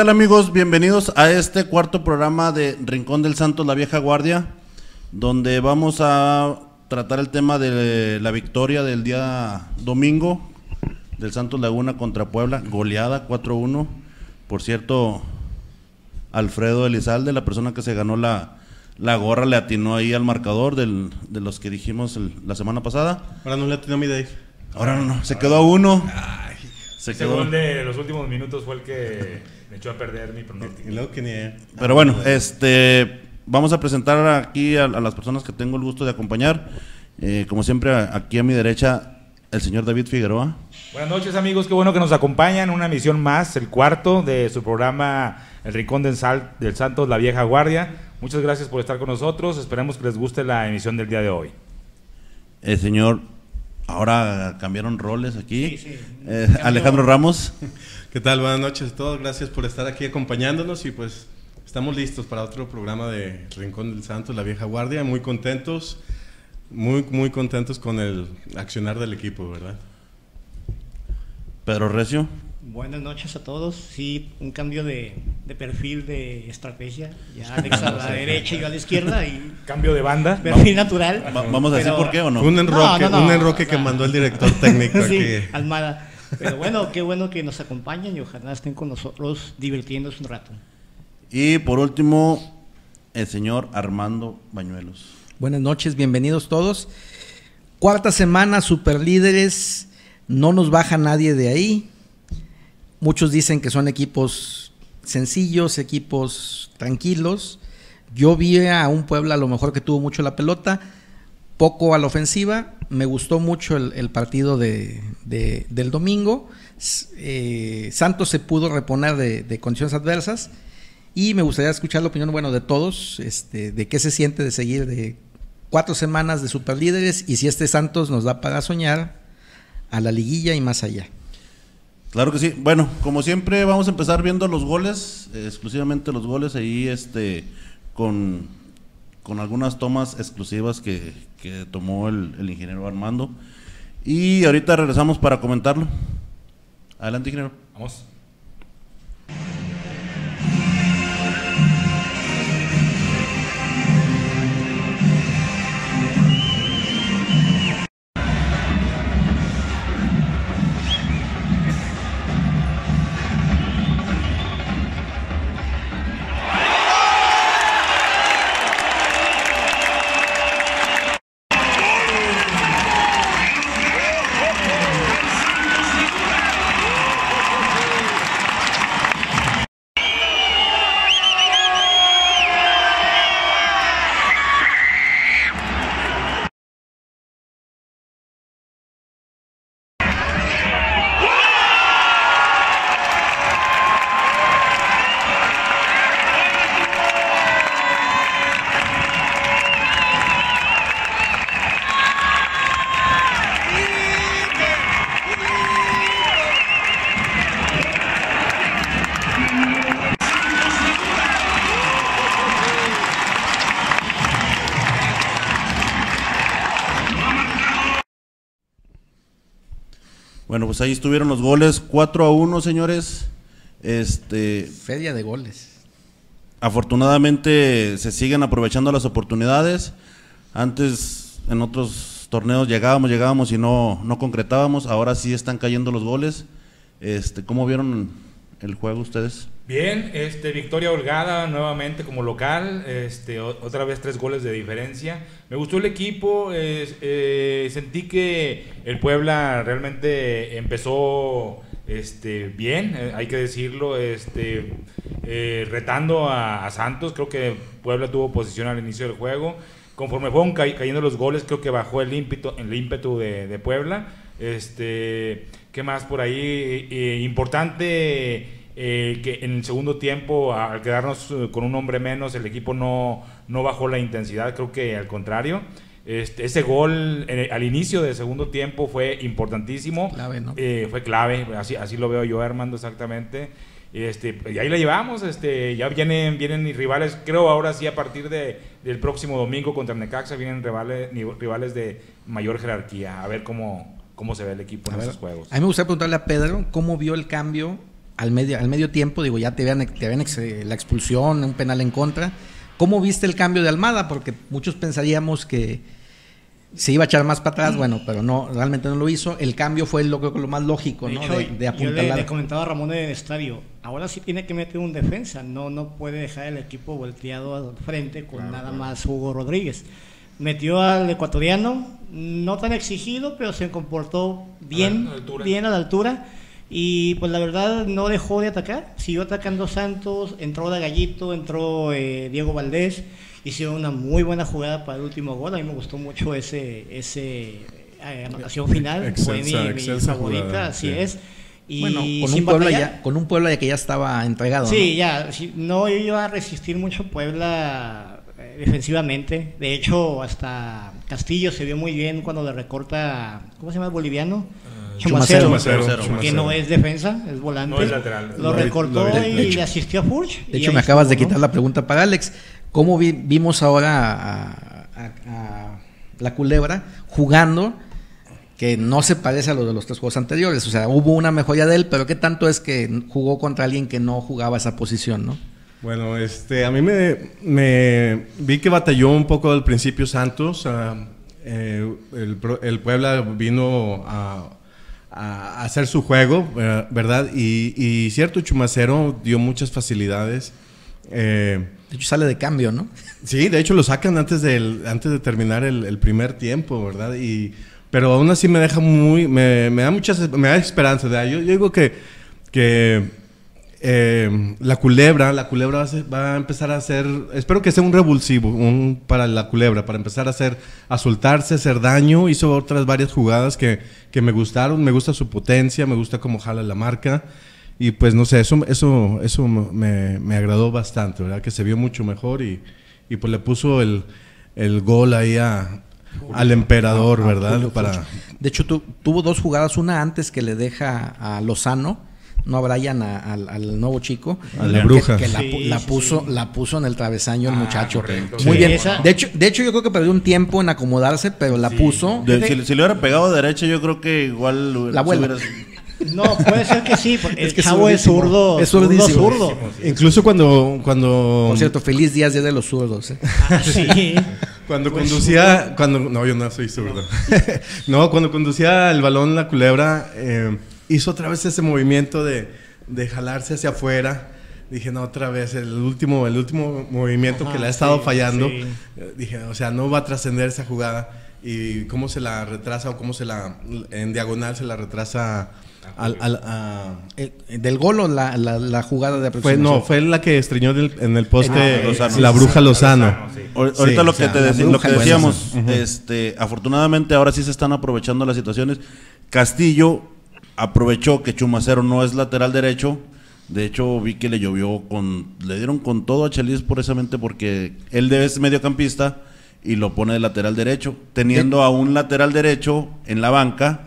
¿Qué tal amigos? Bienvenidos a este cuarto programa de Rincón del Santos, la vieja guardia, donde vamos a tratar el tema de la victoria del día domingo del Santos Laguna contra Puebla, goleada 4-1. Por cierto, Alfredo Elizalde, la persona que se ganó la, la gorra, le atinó ahí al marcador del, de los que dijimos el- la semana pasada. Ahora no le atinó mi Dave. Ahora no, no, se quedó a uno. Se quedó. gol de los últimos minutos fue el que me echó a perder mi pronóstico. Pero bueno, este, vamos a presentar aquí a, a las personas que tengo el gusto de acompañar. Eh, como siempre, aquí a mi derecha, el señor David Figueroa. Buenas noches amigos, qué bueno que nos acompañan. Una emisión más, el cuarto de su programa El Rincón del, Sal- del Santos, la vieja guardia. Muchas gracias por estar con nosotros. Esperemos que les guste la emisión del día de hoy. El señor, ahora cambiaron roles aquí. Sí, sí. Eh. Alejandro Ramos. ¿Qué tal? Buenas noches a todos. Gracias por estar aquí acompañándonos y pues estamos listos para otro programa de Rincón del Santos, la vieja guardia. Muy contentos, muy, muy contentos con el accionar del equipo, ¿verdad? Pedro Recio. Buenas noches a todos. Sí, un cambio de, de perfil de estrategia. Ya Alex a la derecha y yo a la izquierda y Cambio de banda. perfil natural. Va- ¿Vamos a decir por qué o no? Un enroque, No, no, no, un enroque o que mandó el director técnico sí, aquí. Almada. Pero bueno, qué bueno que nos acompañan y ojalá estén con nosotros divirtiéndose un rato. Y por último, el señor Armando Bañuelos. Buenas noches, bienvenidos todos. Cuarta semana, superlíderes, no nos baja nadie de ahí. Muchos dicen que son equipos sencillos, equipos tranquilos. Yo vi a un Puebla a lo mejor que tuvo mucho la pelota, poco a la ofensiva. Me gustó mucho el, partido de, de- del domingo. Eh, Santos se pudo reponer de, de condiciones adversas. Y me gustaría escuchar la opinión, bueno, de todos, este, de qué se siente de seguir de cuatro semanas de superlíderes y si este Santos nos da para soñar a la liguilla y más allá. Claro que sí. Bueno, como siempre vamos a empezar viendo los goles, exclusivamente los goles ahí, este, con, con algunas tomas exclusivas que, que tomó el, el ingeniero Armando. Y ahorita regresamos para comentarlo. Adelante, ingeniero. Vamos. Bueno, pues ahí estuvieron los goles, 4 a 1, señores. Este, Feria de goles. afortunadamente se siguen aprovechando las oportunidades. Antes en otros torneos llegábamos, llegábamos y no, no concretábamos. Ahora sí están cayendo los goles. Este, ¿Cómo vieron el juego ustedes? Bien, este, victoria holgada nuevamente como local, este, otra vez tres goles de diferencia. Me gustó el equipo, eh, sentí que el Puebla realmente empezó este, bien, eh, hay que decirlo, este, eh, retando a, Santos. Creo que Puebla tuvo posición al inicio del juego. Conforme fueron ca- cayendo los goles, creo que bajó el ímpetu, el ímpetu de, de Puebla. Este, ¿Qué más por ahí? Eh, importante eh, que en el segundo tiempo, al quedarnos eh, con un hombre menos, el equipo no, no bajó la intensidad, creo que al contrario. Este, ese gol eh, al inicio del segundo tiempo fue importantísimo. Clave, ¿no? Eh, fue clave, así, así lo veo yo, Armando, exactamente. Este, y ahí la llevamos, este, ya vienen, vienen rivales, creo ahora sí a partir de, del próximo domingo contra Necaxa vienen rivales, rivales de mayor jerarquía, a ver cómo, cómo se ve el equipo en A ver, esos juegos. A mí me gustaría preguntarle a Pedro cómo vio el cambio al medio, al medio tiempo, digo, ya te habían, te habían ex- la expulsión, un penal en contra. ¿Cómo viste el cambio de Almada? Porque muchos pensaríamos que se iba a echar más para atrás, bueno, pero no, realmente no lo hizo. El cambio fue lo, creo que lo más lógico, De ¿no? hecho, de, de yo le, apuntalar. le comentaba a Ramón en el estadio, ahora sí tiene que meter un defensa, no, no puede dejar el equipo volteado al frente con nada más Hugo Rodríguez. Metió al ecuatoriano, no tan exigido, pero se comportó bien, A la altura. bien a la altura. Y pues la verdad no dejó de atacar, siguió atacando Santos, entró de Gallito, entró eh, Diego Valdés, hicieron una muy buena jugada para el último gol, a mí me gustó mucho ese, ese eh, anotación final, fue mi, favorita, jugada, así sí. es. Y bueno, con un, Puebla ya, con un Puebla ya que ya estaba entregado. Sí, ¿no? ya, no iba a resistir mucho Puebla defensivamente. De hecho, hasta Castillo se vio muy bien cuando le recorta, ¿cómo se llama el boliviano? Chumacero. Chumacero, que Chumacero. no es defensa, es volante. No es lateral. Lo recortó lo y hecho. le asistió a Furch. De hecho, me acabas de quitar la pregunta para Alex. ¿Cómo vi- vimos ahora a, a- a la culebra jugando? Que no se parece a lo de los tres juegos anteriores. O sea, hubo una mejoría de él, pero ¿qué tanto es que jugó contra alguien que no jugaba esa posición, no? Bueno, este, a mí me, me vi que batalló un poco al principio Santos. ah, eh, el, el Puebla vino a, a hacer su juego, ¿verdad? Y, y cierto, Chumacero dio muchas facilidades. Eh, De hecho, sale de cambio, ¿no? Sí, de hecho lo sacan antes, del, antes de terminar el, el primer tiempo, ¿verdad? Y, pero aún así me deja muy, me, me da muchas, me da esperanza. ¿verdad? Yo, yo digo que, que eh, la culebra, la culebra va a, ser- va a empezar a hacer, espero que sea un revulsivo un, para la culebra, para empezar a hacer, a soltarse, hacer daño. Hizo otras varias jugadas que, que me gustaron, me gusta su potencia, me gusta cómo jala la marca. Y pues no sé, eso, eso, eso me, me agradó bastante, ¿verdad? Que se vio mucho mejor y, y pues le puso el, el gol ahí a, al emperador, A- a ¿verdad? Para. De hecho, tu- tuvo dos jugadas, una antes que le deja a Lozano, no a Brian, a- al, al nuevo chico. A la que- bruja. Que, la, Sí, puso, sí. la puso en el travesaño el Ah, muchacho. correcto. Muy Sí, bien. esa- De hecho, de hecho, yo creo que perdió un tiempo en acomodarse, pero la puso. De- si, si le hubiera pegado derecha, yo creo que igual. La hubiera- No, puede ser que sí, porque Es el que es chavo es zurdo. Es zurdo, zurdísimo. zurdo. incluso cuando, cuando, Por cierto, feliz días día de los zurdos. ¿eh? Ah, sí. cuando conducía, cuando, no, yo no soy zurdo. No, cuando conducía el balón la culebra, eh, hizo otra vez ese movimiento de, de jalarse hacia afuera. Dije, no, otra vez, el último, el último movimiento Ajá, que le ha estado sí, fallando. sí. Eh, Dije, o sea, no va a trascender esa jugada. Y cómo se la retrasa o cómo se la, en diagonal se la retrasa al, al- a- Eh, del gol o la, la, la jugada de Fue, no, fue la que estreñó del- en el poste Ah, Lozano. la bruja Lozano. Lozano, sí. Ahor- Sí, Ahorita lo que, sea, te lo que decíamos, este, afortunadamente ahora sí se están aprovechando las situaciones. Castillo aprovechó que Chumacero no es lateral derecho. De hecho, vi que le llovió con, le dieron con todo a Chelis precisamente porque él es mediocampista y lo pone de lateral derecho, teniendo a un lateral derecho en la banca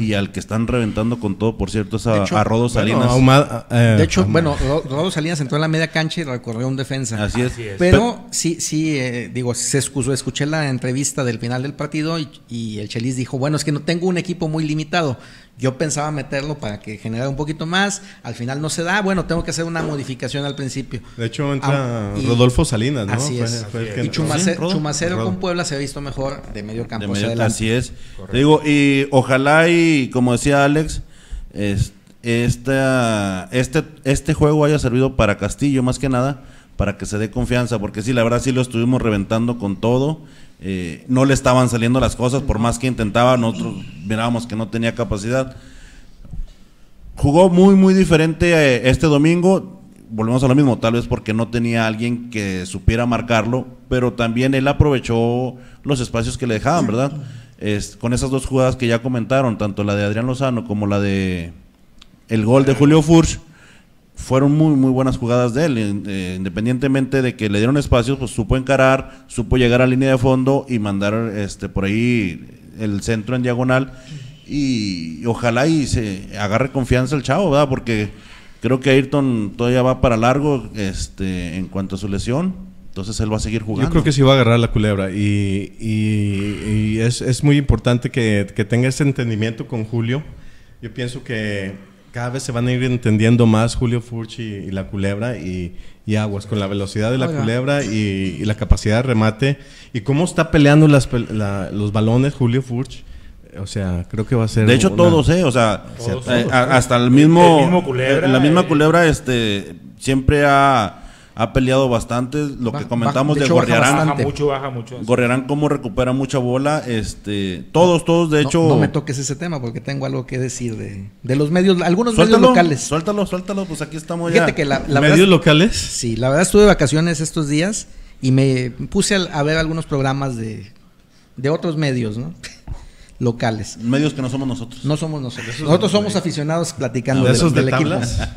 y al que están reventando con todo, por cierto, es a, hecho, a Rodo Salinas. Bueno, Ahumada, eh, De hecho, Ahumada. bueno, Ro- Rodo Salinas entró en la media cancha y recorrió un defensa. Así es. Así es. Pero sí, sí, eh, digo, se excusó. Escuché la entrevista del final del partido y, y el Chelis dijo, bueno, es que no tengo un equipo muy limitado. Yo pensaba meterlo para que generara un poquito más. Al final no se da. Bueno, tengo que hacer una modificación al principio. De hecho, entra Ah, y- Rodolfo Salinas, ¿no? Así es. fue Y. Chumacero con Puebla se ha visto mejor de medio campo. De medio- así es. Te digo, y ojalá y como decía Alex, es- esta- este, este juego haya servido para Castillo más que nada, para que se dé confianza, porque sí, la verdad sí lo estuvimos reventando con todo. Eh, no le estaban saliendo las cosas, por más que intentaba, nosotros mirábamos que no tenía capacidad. Jugó muy, muy diferente eh, este domingo. Volvemos a lo mismo, tal vez porque no tenía alguien que supiera marcarlo, pero también él aprovechó los espacios que le dejaban, ¿verdad? Es, con esas dos jugadas que ya comentaron, tanto la de Adrián Lozano como la de el gol de Julio Furch, fueron muy, muy buenas jugadas de él. eh, independientemente de que le dieron espacios, pues supo encarar, supo llegar a línea de fondo y mandar este por ahí el centro en diagonal. Y, ojalá y se agarre confianza el chavo, ¿verdad? Porque creo que Ayrton todavía va para largo este, en cuanto a su lesión. Entonces él va a seguir jugando. Yo creo que sí va a agarrar la culebra y, y- y es, es muy importante que, que tenga ese entendimiento con Julio. Yo pienso que cada vez se van a ir entendiendo más Julio Furch y, la culebra y, aguas con la velocidad de la culebra y, la capacidad de remate y cómo está peleando las, los balones Julio Furch. O sea, creo que va a ser. De hecho, todos, ¿eh? O sea, eh, hasta el mismo. culebra, la misma eh. culebra, este, siempre ha ha peleado bastante. Lo que comentamos de, Gorriarán. Baja mucho, baja mucho. Gorriarán cómo recupera mucha bola. Este, todos, todos, de hecho. No me toques ese tema porque tengo algo que decir de, de los medios, algunos medios locales. Suéltalo, suéltalo, pues aquí estamos Fíjate que la, ¿Medios locales? Sí, la verdad estuve de vacaciones estos días y me puse a, ver algunos programas de, de otros medios, ¿no? Locales. Medios que no somos nosotros. No somos nosotros. Nosotros somos aficionados platicando ¿De esos del, equipo.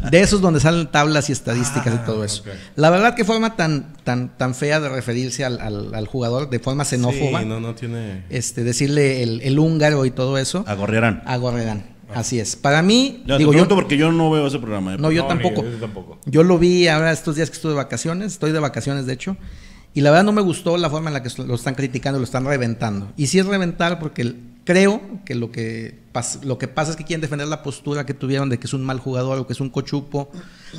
De esos donde salen tablas y estadísticas y ah, todo eso. La verdad, qué forma tan, tan, tan fea de referirse al, al, jugador, de forma xenófoba. Sí, no, no tiene... Este, decirle el, el húngaro y todo eso. Agorrerán. Agorrerán. Así es. Para mí, digo yo porque yo no veo ese programa. ¿eh? No, yo, tampoco. yo tampoco. Yo lo vi ahora estos días que estuve de vacaciones, estoy de vacaciones de hecho, y la verdad no me gustó la forma en la que lo están criticando, lo están reventando. Y sí es reventar porque creo que lo que, pasa, lo que pasa es que quieren defender la postura que tuvieron de que es un mal jugador o que es un cochupo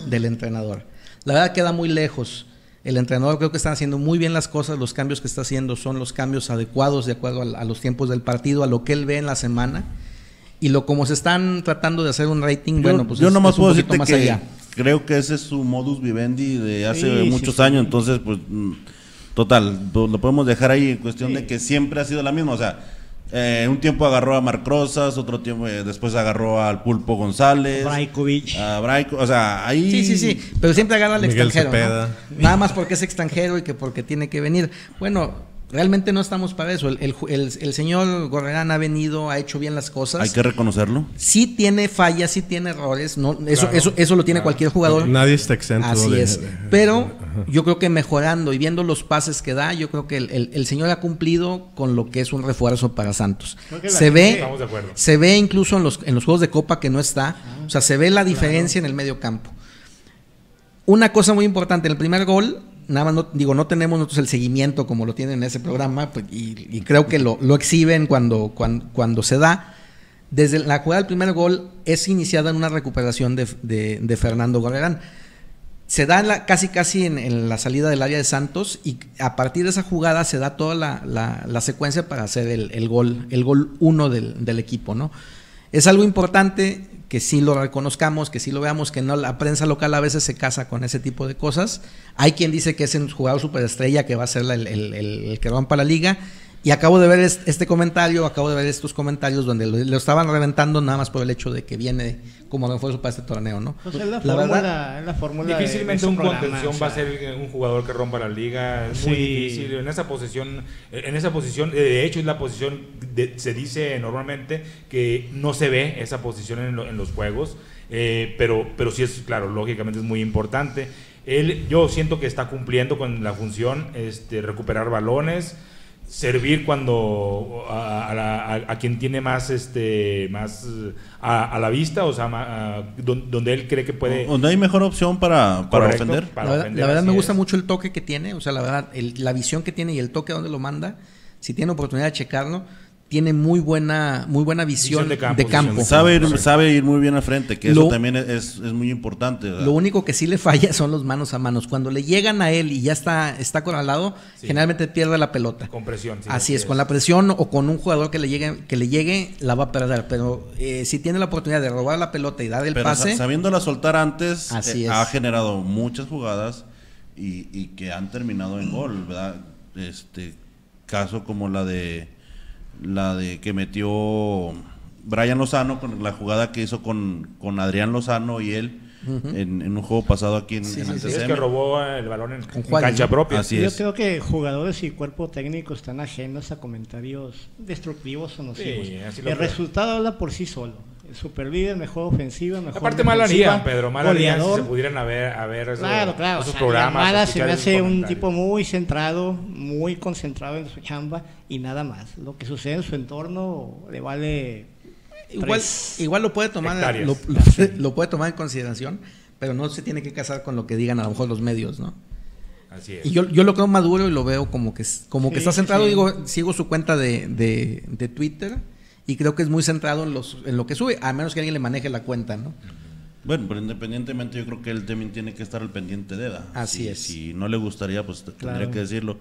del entrenador. La verdad queda muy lejos. El entrenador creo que está haciendo muy bien las cosas, los cambios que está haciendo son los cambios adecuados de acuerdo a, los tiempos del partido, a lo que él ve en la semana. Y lo como se están tratando de hacer un rating, bueno, pues yo es, nomás puedo decirte que creo que ese es su modus vivendi de hace muchos años, entonces pues mm, total, lo podemos dejar ahí en cuestión de que siempre ha sido la misma, o sea, eh, un tiempo agarró a Marc Rosas, otro tiempo eh, después agarró al Pulpo González. Brajkovic. A Braiko, o sea, ahí. Sí, sí, sí. Pero siempre agarra al extranjero. Nada más porque es extranjero y que porque tiene que venir. Bueno, Realmente no estamos para eso. El, señor Gorrerán ha venido, ha hecho bien las cosas. Hay que reconocerlo. Sí tiene fallas, sí tiene errores. No, eso, eso, eso lo tiene cualquier jugador. Nadie está exento. Así es. Pero yo creo que mejorando y viendo los pases que da, yo creo que el, señor ha cumplido con lo que es un refuerzo para Santos. Se ve, se ve incluso en los, en los juegos de Copa que no está. o sea, se ve la diferencia en el medio campo. Una cosa muy importante, en el primer gol nada más no, digo, no tenemos nosotros el seguimiento como lo tienen en ese programa, pues, y, creo que lo, exhiben cuando, cuando, se da. Desde la jugada del primer gol es iniciada en una recuperación de, Fernando Gorrerán. Se da la, casi casi en, la salida del área de Santos y a partir de esa jugada se da toda la, secuencia para hacer el, gol, el gol uno del, del equipo, ¿no? Es algo importante que sí lo reconozcamos, que sí lo veamos, que no la prensa local a veces se casa con ese tipo de cosas. Hay quien dice que es un jugador superestrella que va a ser el, el, el, que rompa la liga. Y acabo de ver este comentario, acabo de ver estos comentarios donde lo, estaban reventando nada más por el hecho de que viene como refuerzo para este torneo, ¿no? Pues la, fórmula, la fórmula difícilmente un contención va a ser un jugador que rompa la liga, es muy difícil. En esa posición, en esa posición, de hecho es la posición, se dice normalmente que no se ve esa posición en, los juegos, eh, pero, pero sí es, claro, lógicamente es muy importante. Él, yo siento que está cumpliendo con la función, este, recuperar balones, servir cuando a, quien tiene más este más a, la vista o sea donde él cree que puede donde hay mejor opción para, para ofender. La, verdad me gusta mucho el toque que tiene o sea la verdad la visión que tiene y el toque a donde lo manda. Si tiene oportunidad de checarlo tiene muy buena, muy buena visión, de campo. Sabe, ir, sabe ir muy bien al frente, que eso también es, muy importante. Lo único que sí le falla son los manos a manos. Cuando le llegan a él y ya está, está lado generalmente pierde la pelota. Con presión. así es, con la presión o con un jugador que le llegue, que le llegue la va a perder. Pero eh, si tiene la oportunidad de robar la pelota y dar el pase. Sabiéndola soltar antes, eh, ha generado muchas jugadas y, y que han terminado en gol, ¿verdad? Este caso como la de la de que metió Brian Lozano con la jugada que hizo con, con Adrián Lozano y él en, un juego pasado aquí en, sí, sí, es que robó el balón en, cancha propia. Yo creo que jugadores y cuerpo técnico están ajenos a comentarios destructivos o nocivos. el resultado habla por sí solo. el super líder, mejor ofensiva, mejor Aparte mal harían, Pedro, mal harían si se pudieran haber, haber claro, claro, esos programas. se me hace un tipo muy centrado, muy concentrado en su chamba y nada más. Lo que sucede en su entorno le vale... Igual, igual lo puede tomar lo, lo, puede tomar en consideración, pero no se tiene que casar con lo que digan a lo mejor los medios, ¿no? Así es. Y yo, yo lo creo maduro y lo veo como que, como que está centrado. Digo, sigo su cuenta de, de Twitter y creo que es muy centrado en, los, en lo que sube, a menos que alguien le maneje la cuenta, ¿no? Bueno, pero independientemente yo creo que él también tiene que estar al pendiente de EDA. Así Si- es. Si no le gustaría, pues tendría que decirlo.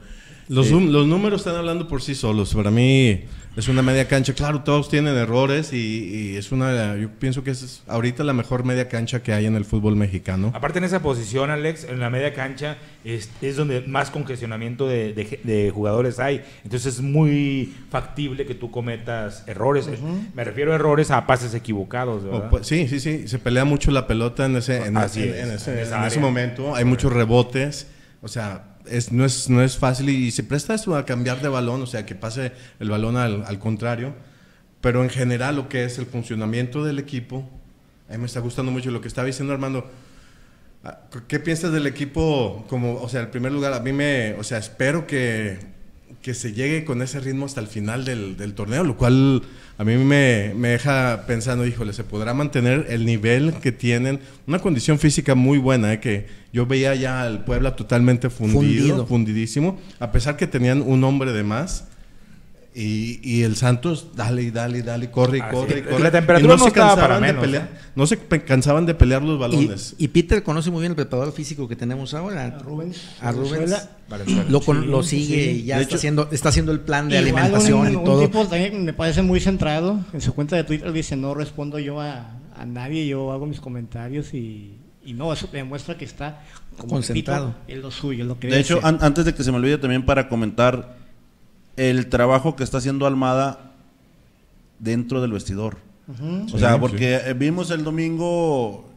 Los, Eh, los números están hablando por sí solos. Para mí es una media cancha. Claro, todos tienen errores y, y es una. Yo pienso que es ahorita la mejor media cancha que hay en el fútbol mexicano. Aparte en esa posición, Alex, en la media cancha es, es donde más congestionamiento de, de- de jugadores hay. Entonces es muy factible que tú cometas errores. Me refiero a errores a pases equivocados, O, ¿verdad? pues, sí, sí, sí. Se pelea mucho la pelota en ese, en, Así en- es, en ese, en esa en ese área. momento. Hay muchos rebotes. O sea, es, no, es, no es fácil y se presta esto a cambiar de balón, o sea, que pase el balón al, al contrario. Pero en general, lo que es el funcionamiento del equipo, a mí me está gustando mucho lo que estaba diciendo Armando. Ah, ¿Qué piensas del equipo? Como, o sea, en primer lugar, a mí me, o sea, espero que, que se llegue con ese ritmo hasta el final del, del torneo, lo cual a mí me, me deja pensando, híjole, se podrá mantener el nivel que tienen, una condición física muy buena, ¿eh? que yo veía ya al Puebla totalmente fundido, Fundido. fundidísimo, a pesar que tenían un hombre de más. Y, y el Santos, dale y dale y dale, corre y Así corre y corre. La temperatura Y no se estaba cansaban para de pelear, ¿eh? No se cansaban de pelear los balones. y Peter conoce muy bien el preparador físico que tenemos ahora. A Rubens. A Rubens. Valenzuela. Lo, con- Sí, lo sí, sigue sí. y ya De está, hecho- haciendo, está haciendo el plan de alimentación un, y un todo. tipo también me parece muy centrado. En su cuenta de Twitter dice, no respondo yo a, a nadie, yo hago mis comentarios y, y no, eso demuestra que está como Concentrado. en lo suyo, en lo que De hecho, an- antes de que se me olvide también para comentar el trabajo que está haciendo Almada dentro del vestidor. O sea, Sí, porque vimos el domingo,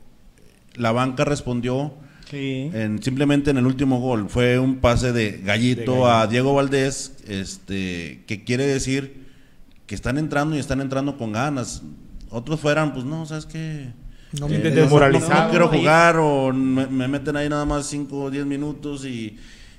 la banca respondió sí. en, simplemente en el último gol. Fue un pase de gallito, De Gallito. a Diego Valdés, este, que quiere decir que están entrando y están entrando con ganas. Otros fueran, pues no, ¿sabes qué? No Eh, me de- no- desmoralizado. no, no quiero jugar o me, me meten ahí nada más 5 o 10 minutos y,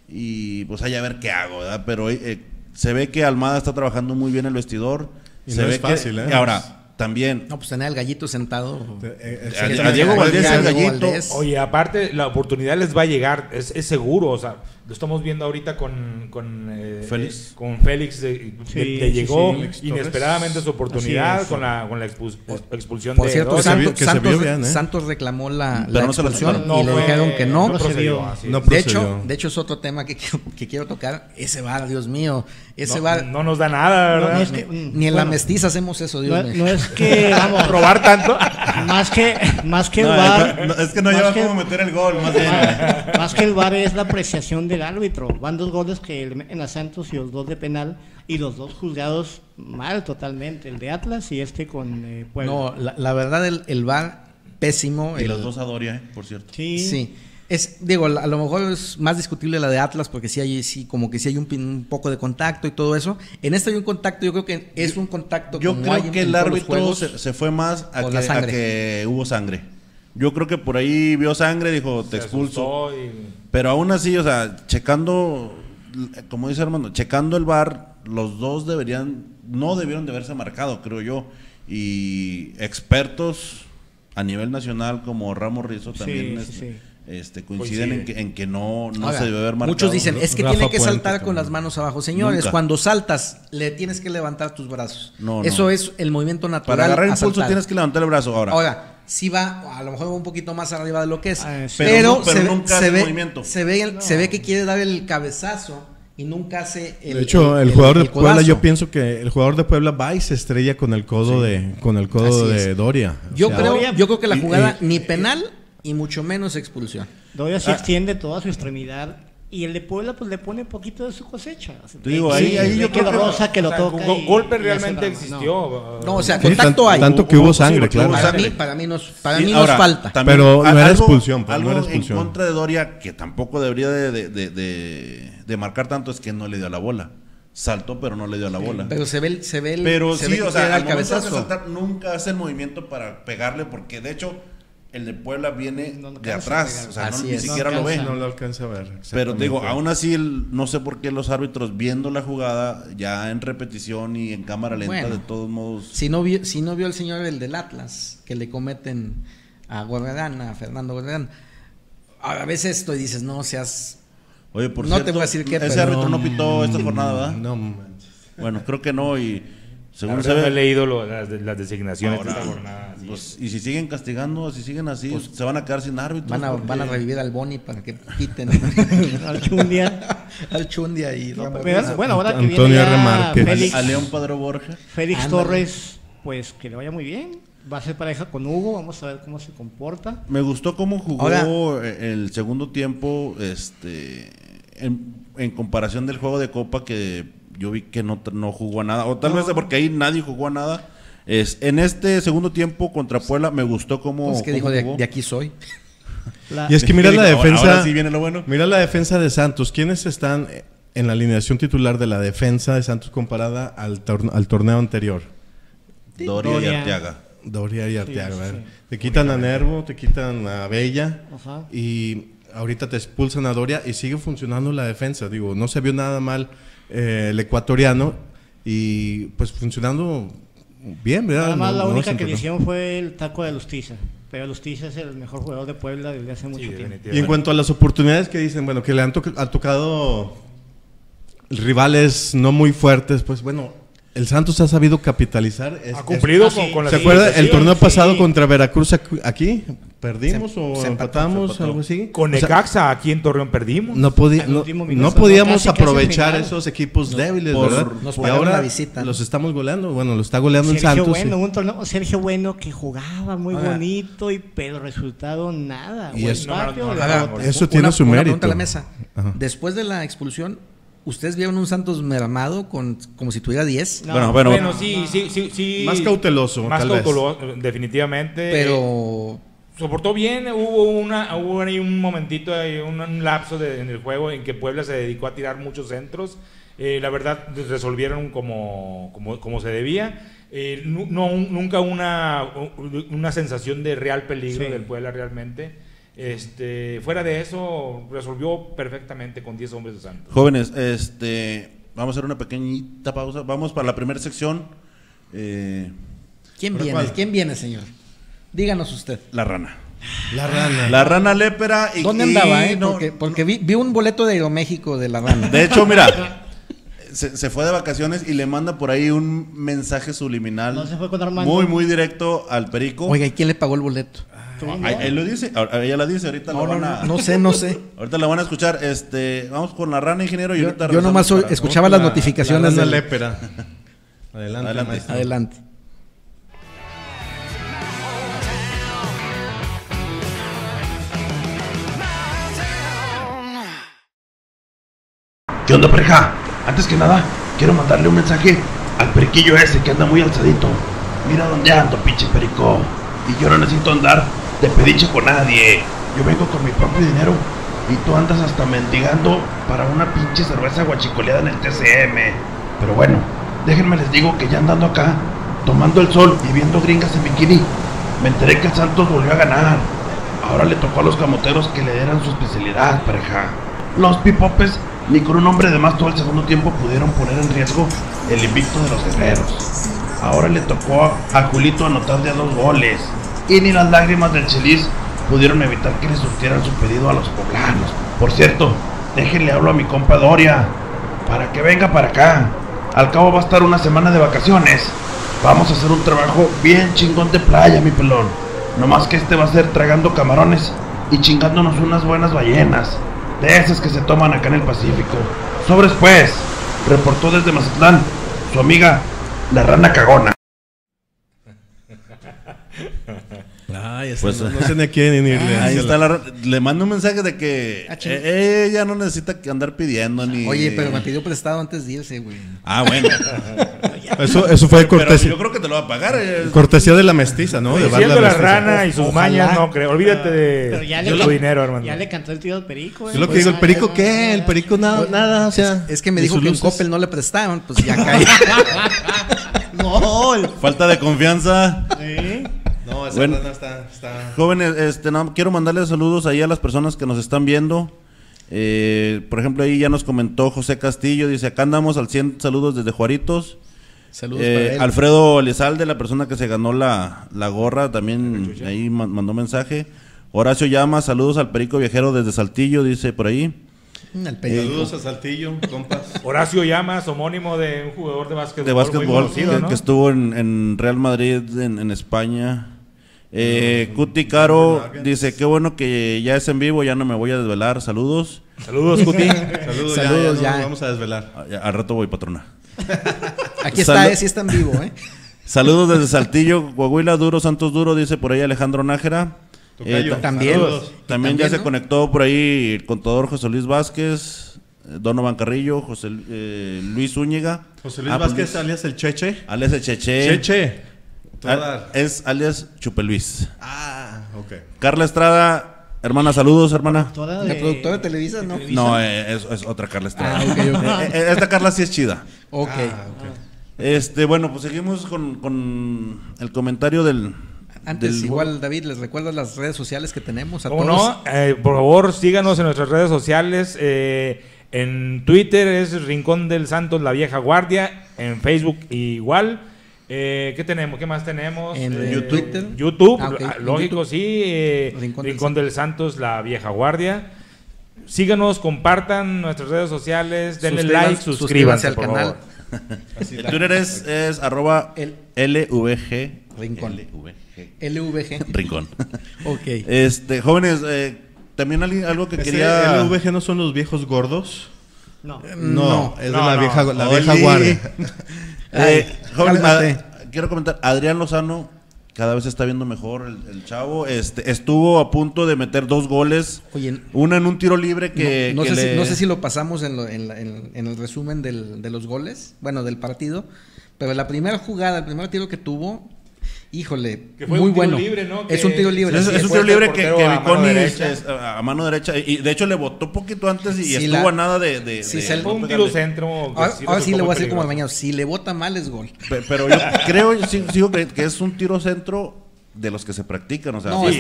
y pues ahí a ver qué hago, ¿verdad? Pero eh, se ve que Almada está trabajando muy bien el vestidor. Y se no ve es fácil, que, ¿eh? Ahora, también, No, pues tener al gallito sentado. Eh, eh, a, Diego Valdés el gallito. Valdés. Oye, aparte, la oportunidad les va a llegar, es, es seguro, o sea, lo estamos viendo ahorita con, con eh, Félix. eh, con Félix, eh, Sí, sí, llegó sí. Torres. inesperadamente su oportunidad es. con la, con la expus- expulsión Por de cierto, Santos, que se vio Santos- bien, ¿eh? Santos reclamó la, la no expulsión aceptaron. y le dijeron que no. no procedió. No de hecho, de hecho es otro tema que, quiero- que quiero tocar. Ese bar, Dios mío. Ese no, bar. no nos da nada, No, ¿verdad? no es que- mm, ni en la bueno, mestiza hacemos eso, Dios No, mío. no es que, vamos, Probar tanto. más que, más que el No, no, es que no lleva cómo meter el gol, más bien. Más que el VAR es la apreciación del árbitro. Van dos goles que le meten a Santos y los dos de penal y los dos juzgados mal totalmente. El de Atlas y este con eh, Puebla. No, la, la verdad, el, el bar pésimo. Y el- los dos a Doria, eh, por cierto. Sí. Sí. Es, digo, a lo mejor es más discutible la de Atlas porque sí hay, sí, como que sí hay un, pin- un poco de contacto y todo eso. En este hay un contacto, yo creo que es un contacto Yo como creo que en el árbitro juegos. se, se fue más a que, a hubo sangre. Yo creo que por ahí vio sangre, dijo, te Se expulso. y- Pero aún así, o sea, checando, como dice Armando, checando el bar, los dos deberían, no debieron de haberse marcado, creo yo. Y expertos a nivel nacional como Ramos Rizzo también sí, es- sí. Este, coinciden en que, en que no, no se debe haber marcado. Muchos dicen, es que Rafa tiene que Puente saltar con las manos abajo. Señores, Nunca. cuando saltas, le tienes que levantar tus brazos. No, no. Eso es el movimiento natural. Para agarrar impulso saltar. tienes que levantar el brazo ahora. Ahora, sí va, a lo mejor va un poquito más arriba de lo que es. Ah, sí. pero Pero no- pero se, ve- nunca se hace ve, movimiento. se ve el- se ve que quiere dar el cabezazo y nunca hace el de hecho, el, jugador de el Puebla, codazo. yo pienso que el jugador de Puebla va y se estrella con el codo de con el codo Así de es. Doria. O Yo sea, creo, Doria- yo creo que la jugada y- ni penal y mucho menos expulsión. Doria sí Ah. extiende toda su extremidad y el de Puebla pues le pone poquito de su cosecha. Digo, ahí- ahí yo creo que- rosa, que lo O sea, toca. golpe realmente existió. No, o sea, Sí, contacto tan- hay. tanto que hubo sangre, sí, claro. Para mí, para mí nos, para Sí, mí ahora, nos falta. también Pero no era algo- expulsión, pues, no algo era expulsión. en contra de Doria, que tampoco debería de, de- de- de- de marcar tanto, es que no le dio la bola. Saltó, pero no le dio la bola. Pero se ve, el- se ve el, Pero se sí, ve o sea, al cabezazo. saltar, nunca hace el movimiento para pegarle, porque de hecho, el de Puebla viene No de atrás. O sea, no- ni es. siquiera No lo ve. no lo alcanza a ver. Pero te digo, aún así, el- no sé por qué los árbitros viendo la jugada, ya en repetición y en cámara lenta, Bueno. de todos modos. Si no, vio, si no vio el señor el del Atlas, que le cometen a Gorrerán, a Fernando Gorrerán, a veces esto y dices, no seas... Oye, por No te voy a decir qué, ese pero- árbitro no pitó esta jornada, ¿verdad? No manches. Bueno, creo que no y, Según se verdad, no he ve, leído lo- las, de- las designaciones Ahora, de esta jornada. sí. pues, y si siguen castigando, si siguen así, se van a quedar sin árbitros. Van a, porque- van a revivir al Boni para que quiten Alchundia. al Chundia y. Pero, bueno, ahora que Antonio viene Márquez. Félix, a León Padre Borja. Félix Ándale. Torres, pues que le vaya muy bien. Va a ser pareja con Hugo, vamos a ver cómo se comporta. Me gustó cómo jugó Ahora- el segundo tiempo, este, en, en comparación del juego de Copa que yo vi que no, no jugó a nada, o tal vez porque ahí nadie jugó a nada. Es, en este segundo tiempo contra Puebla me gustó cómo, Pues que cómo dijo, de, jugó. de aquí soy. La- Y es que mira la defensa. ahora sí viene lo bueno. Mira la defensa de Santos. ¿Quiénes están en la alineación titular de la defensa de Santos comparada al, torne- al torneo anterior? Doria, y. Arteaga. Doria y Arteaga. sí, ¿verdad? sí. Te quitan a Nervo, te quitan a Bella Ajá. y ahorita te expulsan a Doria y sigue funcionando la defensa. Digo, no se vio nada mal eh, el ecuatoriano y pues funcionando bien, ¿verdad? Nada más No- la única que le hicieron fue el taco de Lustiza. Pero Lustiza es el mejor jugador de Puebla desde hace mucho Sí, tiempo. Y en cuanto a las oportunidades que dicen, bueno, que le han, to- ha tocado rivales no muy fuertes, pues bueno, el Santos ha sabido capitalizar. Es- Ha cumplido Ah, con, con es- la ¿Se acuerda el torneo sí. pasado contra Veracruz ac- aquí? ¿Perdimos Se- o se empató, empatamos? empató. algo así. Con O sea, Necaxa aquí en Torreón perdimos. no, no, no podíamos Casi, aprovechar esos equipos débiles, por- ¿verdad? nos y pagaron ahora la visita. los estamos goleando. Bueno, lo está goleando el Sergio Santos. Bueno, sí. un torneo, Sergio Bueno que jugaba muy Ahora- bonito, y, pero resultado nada. Y eso- No. Eso Una- tiene su una mérito. pregunta a la mesa. Ajá. Después de la expulsión, ¿ustedes vieron un Santos mermado con, como si tuviera 10? No, bueno, bueno, Bueno, sí, sí, sí, sí. Más cauteloso, Más tal vez. cauteloso, definitivamente. Pero soportó bien, hubo una hubo ahí un momentito, ahí un, un lapso de- en el juego en que Puebla se dedicó a tirar muchos centros. Eh, la verdad, resolvieron como, como, como se debía. Eh, no, un- nunca una, una sensación de real peligro Sí. del Puebla realmente. Este, fuera de eso, resolvió perfectamente con 10 hombres de Santos. Jóvenes, este, vamos a hacer una pequeñita pausa. Vamos para la primera sección. eh, ¿quién ¿Para viene? cuál? ¿Quién viene, señor? Díganos usted. la rana. La rana. La rana lépera. Y, ¿Dónde y andaba, eh? no- porque porque vi, vi un boleto de Aeroméxico de la rana. De hecho, mira, se, se fue de vacaciones y le manda por ahí un mensaje subliminal. No se fue con Armando. Muy, muy directo al perico. Oiga, ¿y quién le pagó el boleto? Tú, Ah, ahí lo dice, ella la dice, ahorita No, no, van a, no, no sé, no sé. ahorita la van a escuchar. Este, vamos con la rana, ingeniero. Y Yo, ahorita yo nomás para- escuchaba La- las notificaciones La rana del- lépera. Adelante, Adelante. maestro. Adelante. ¿Qué onda, pareja? Antes que nada, quiero mandarle un mensaje al periquillo ese que anda muy alzadito. Mira dónde ando, pinche perico. Y yo no necesito andar de pediche con nadie. Yo vengo con mi propio dinero y tú andas hasta mendigando para una pinche cerveza guachicoleada en el TCM. Pero bueno, déjenme les digo que ya andando acá, tomando el sol y viendo gringas en bikini, me enteré que Santos volvió a ganar. Ahora le tocó a los camoteros que le dieran su especialidad, pareja. Los pipopes ni con un hombre de más todo el segundo tiempo pudieron poner en riesgo el invicto de los guerreros. Ahora le tocó a, Julito anotar de dos goles. Y ni las lágrimas del Chelis pudieron evitar que le surtieran su pedido a los poblanos. Por cierto, déjenle hablo a mi compa Doria para que venga para acá. Al cabo va a estar una semana de vacaciones. Vamos a hacer un trabajo bien chingón de playa, mi pelón. No más que este va a ser tragando camarones y chingándonos unas buenas ballenas. De esas que se toman acá en el Pacífico. Sobres pues, reportó desde Mazatlán su amiga, la rana cagona. Ay, Pues, no, no sé ni a quién irle. Ahí está la rana. Le mando un mensaje de que Ah, eh, ella no necesita que andar pidiendo ni. Oye, pero me pidió prestado antes de irse, güey. Ah, bueno. Eso, eso fue pero cortesía, yo creo que te lo va a pagar. eh. cortesía de la mestiza, ¿no? De la Mestiza. rana y sus Ojalá. mañas, no creo. Olvídate de, tu dinero, hermano. ya le cantó el tío al perico. Es lo que digo, el perico, ¿qué? El perico nada, nada, o sea. Es que me dijo que luces. Coppel no le prestaron, pues ya caí. Gol. Falta de confianza. Sí. No, esa Bueno. rana está, está... Jóvenes, este, no, quiero mandarles saludos ahí a las personas que nos están viendo. Eh, por ejemplo, ahí ya nos comentó José Castillo, dice, acá andamos al 100 saludos desde Juaritos. Saludos Eh, para él. Alfredo Elizalde, la persona que se ganó la, la gorra, también ahí ma- mandó mensaje. Horacio Llama, saludos al Perico Viajero desde Saltillo, dice por ahí. El perico. Saludos a Saltillo, compas. Horacio Llamas, homónimo de un jugador de básquetbol. de muy básquetbol conocido, que, ¿no? que estuvo en, en Real Madrid en, en España. Eh, Cuti Caro dice, qué bueno que ya es en vivo, ya no me voy a desvelar. Saludos. Saludos, Cuti. Saludos, ya, Saludos, ya, ya. nos vamos a desvelar. Ah, Al rato voy, patrona. Aquí está, Salud. eh, sí está en vivo, ¿eh? Saludos desde Saltillo, Coahuila, Duro, Santos Duro, dice por ahí Alejandro Nájera. Ta- también. saludos. También, ya se conectó por ahí el contador José Luis Vázquez, eh, Donovan Carrillo, José eh, Luis Zúñiga. José Luis Ah, pues, Vázquez, alias el Cheche. alias el Cheche. Cheche. Ah, es alias Chupeluis. Ah, ok. Carla Estrada, hermana, saludos, hermana. Toda La de- productora de Televisa, ¿no? No, eh, es, es otra Carla Estrada. Ah. Eh, eh, Esta Carla sí es chida. Ok. Ah. Este, bueno, pues seguimos con, con el comentario del. Antes, del- igual, David, ¿les recuerdas las redes sociales que tenemos a ¿Cómo todos? no? Eh, por favor, síganos en nuestras redes sociales. eh, en Twitter es Rincón del Santos, La Vieja Guardia. En Facebook igual. Eh, ¿Qué tenemos? ¿Qué más tenemos? En Eh, Twitter. YouTube, Ah, ah, lógico, YouTube. sí. eh, Rincón Rincón, del del, Santos, La Vieja Guardia. Síganos, compartan nuestras redes sociales, denle Suscríbanse- like, suscríbanse suscríbanse al por canal. favor. El Twitter es, es arroba El- LVG. Rincón. LVG. LVG. Rincón. Ok. Este, jóvenes, eh, también alguien- algo que ¿Ese quería. LVG no son los viejos gordos? No. No, es de la no. vieja, la Oli. vieja guardia. Eh, Ay, cálmate. ah, quiero comentar, Adrián Lozano cada vez se está viendo mejor el, el chavo. Este, estuvo a punto de meter dos goles. Oye, Una en un tiro libre que. no, no que sé si, le- no sé si lo pasamos en, lo- en la- en- en el resumen del- de los goles, bueno, del partido, pero la primera jugada, el primer tiro que tuvo, híjole, Que fue muy un tiro bueno. libre, ¿no? Es Que- un tiro libre. Es, sí, es un tiro libre el que, que a mano Viconi a, a mano derecha. Y de hecho le botó poquito antes y, Sí, estuvo la- a nada de. de- sí, de- se- de Fue un pegarle. tiro centro. que Ahora, ahora sí le voy a decir como al peligroso. mañana, si le bota mal es gol. Pe- Pero yo creo, sí- sigo creyendo que es un tiro centro de los que se practican. O sea, No, bus-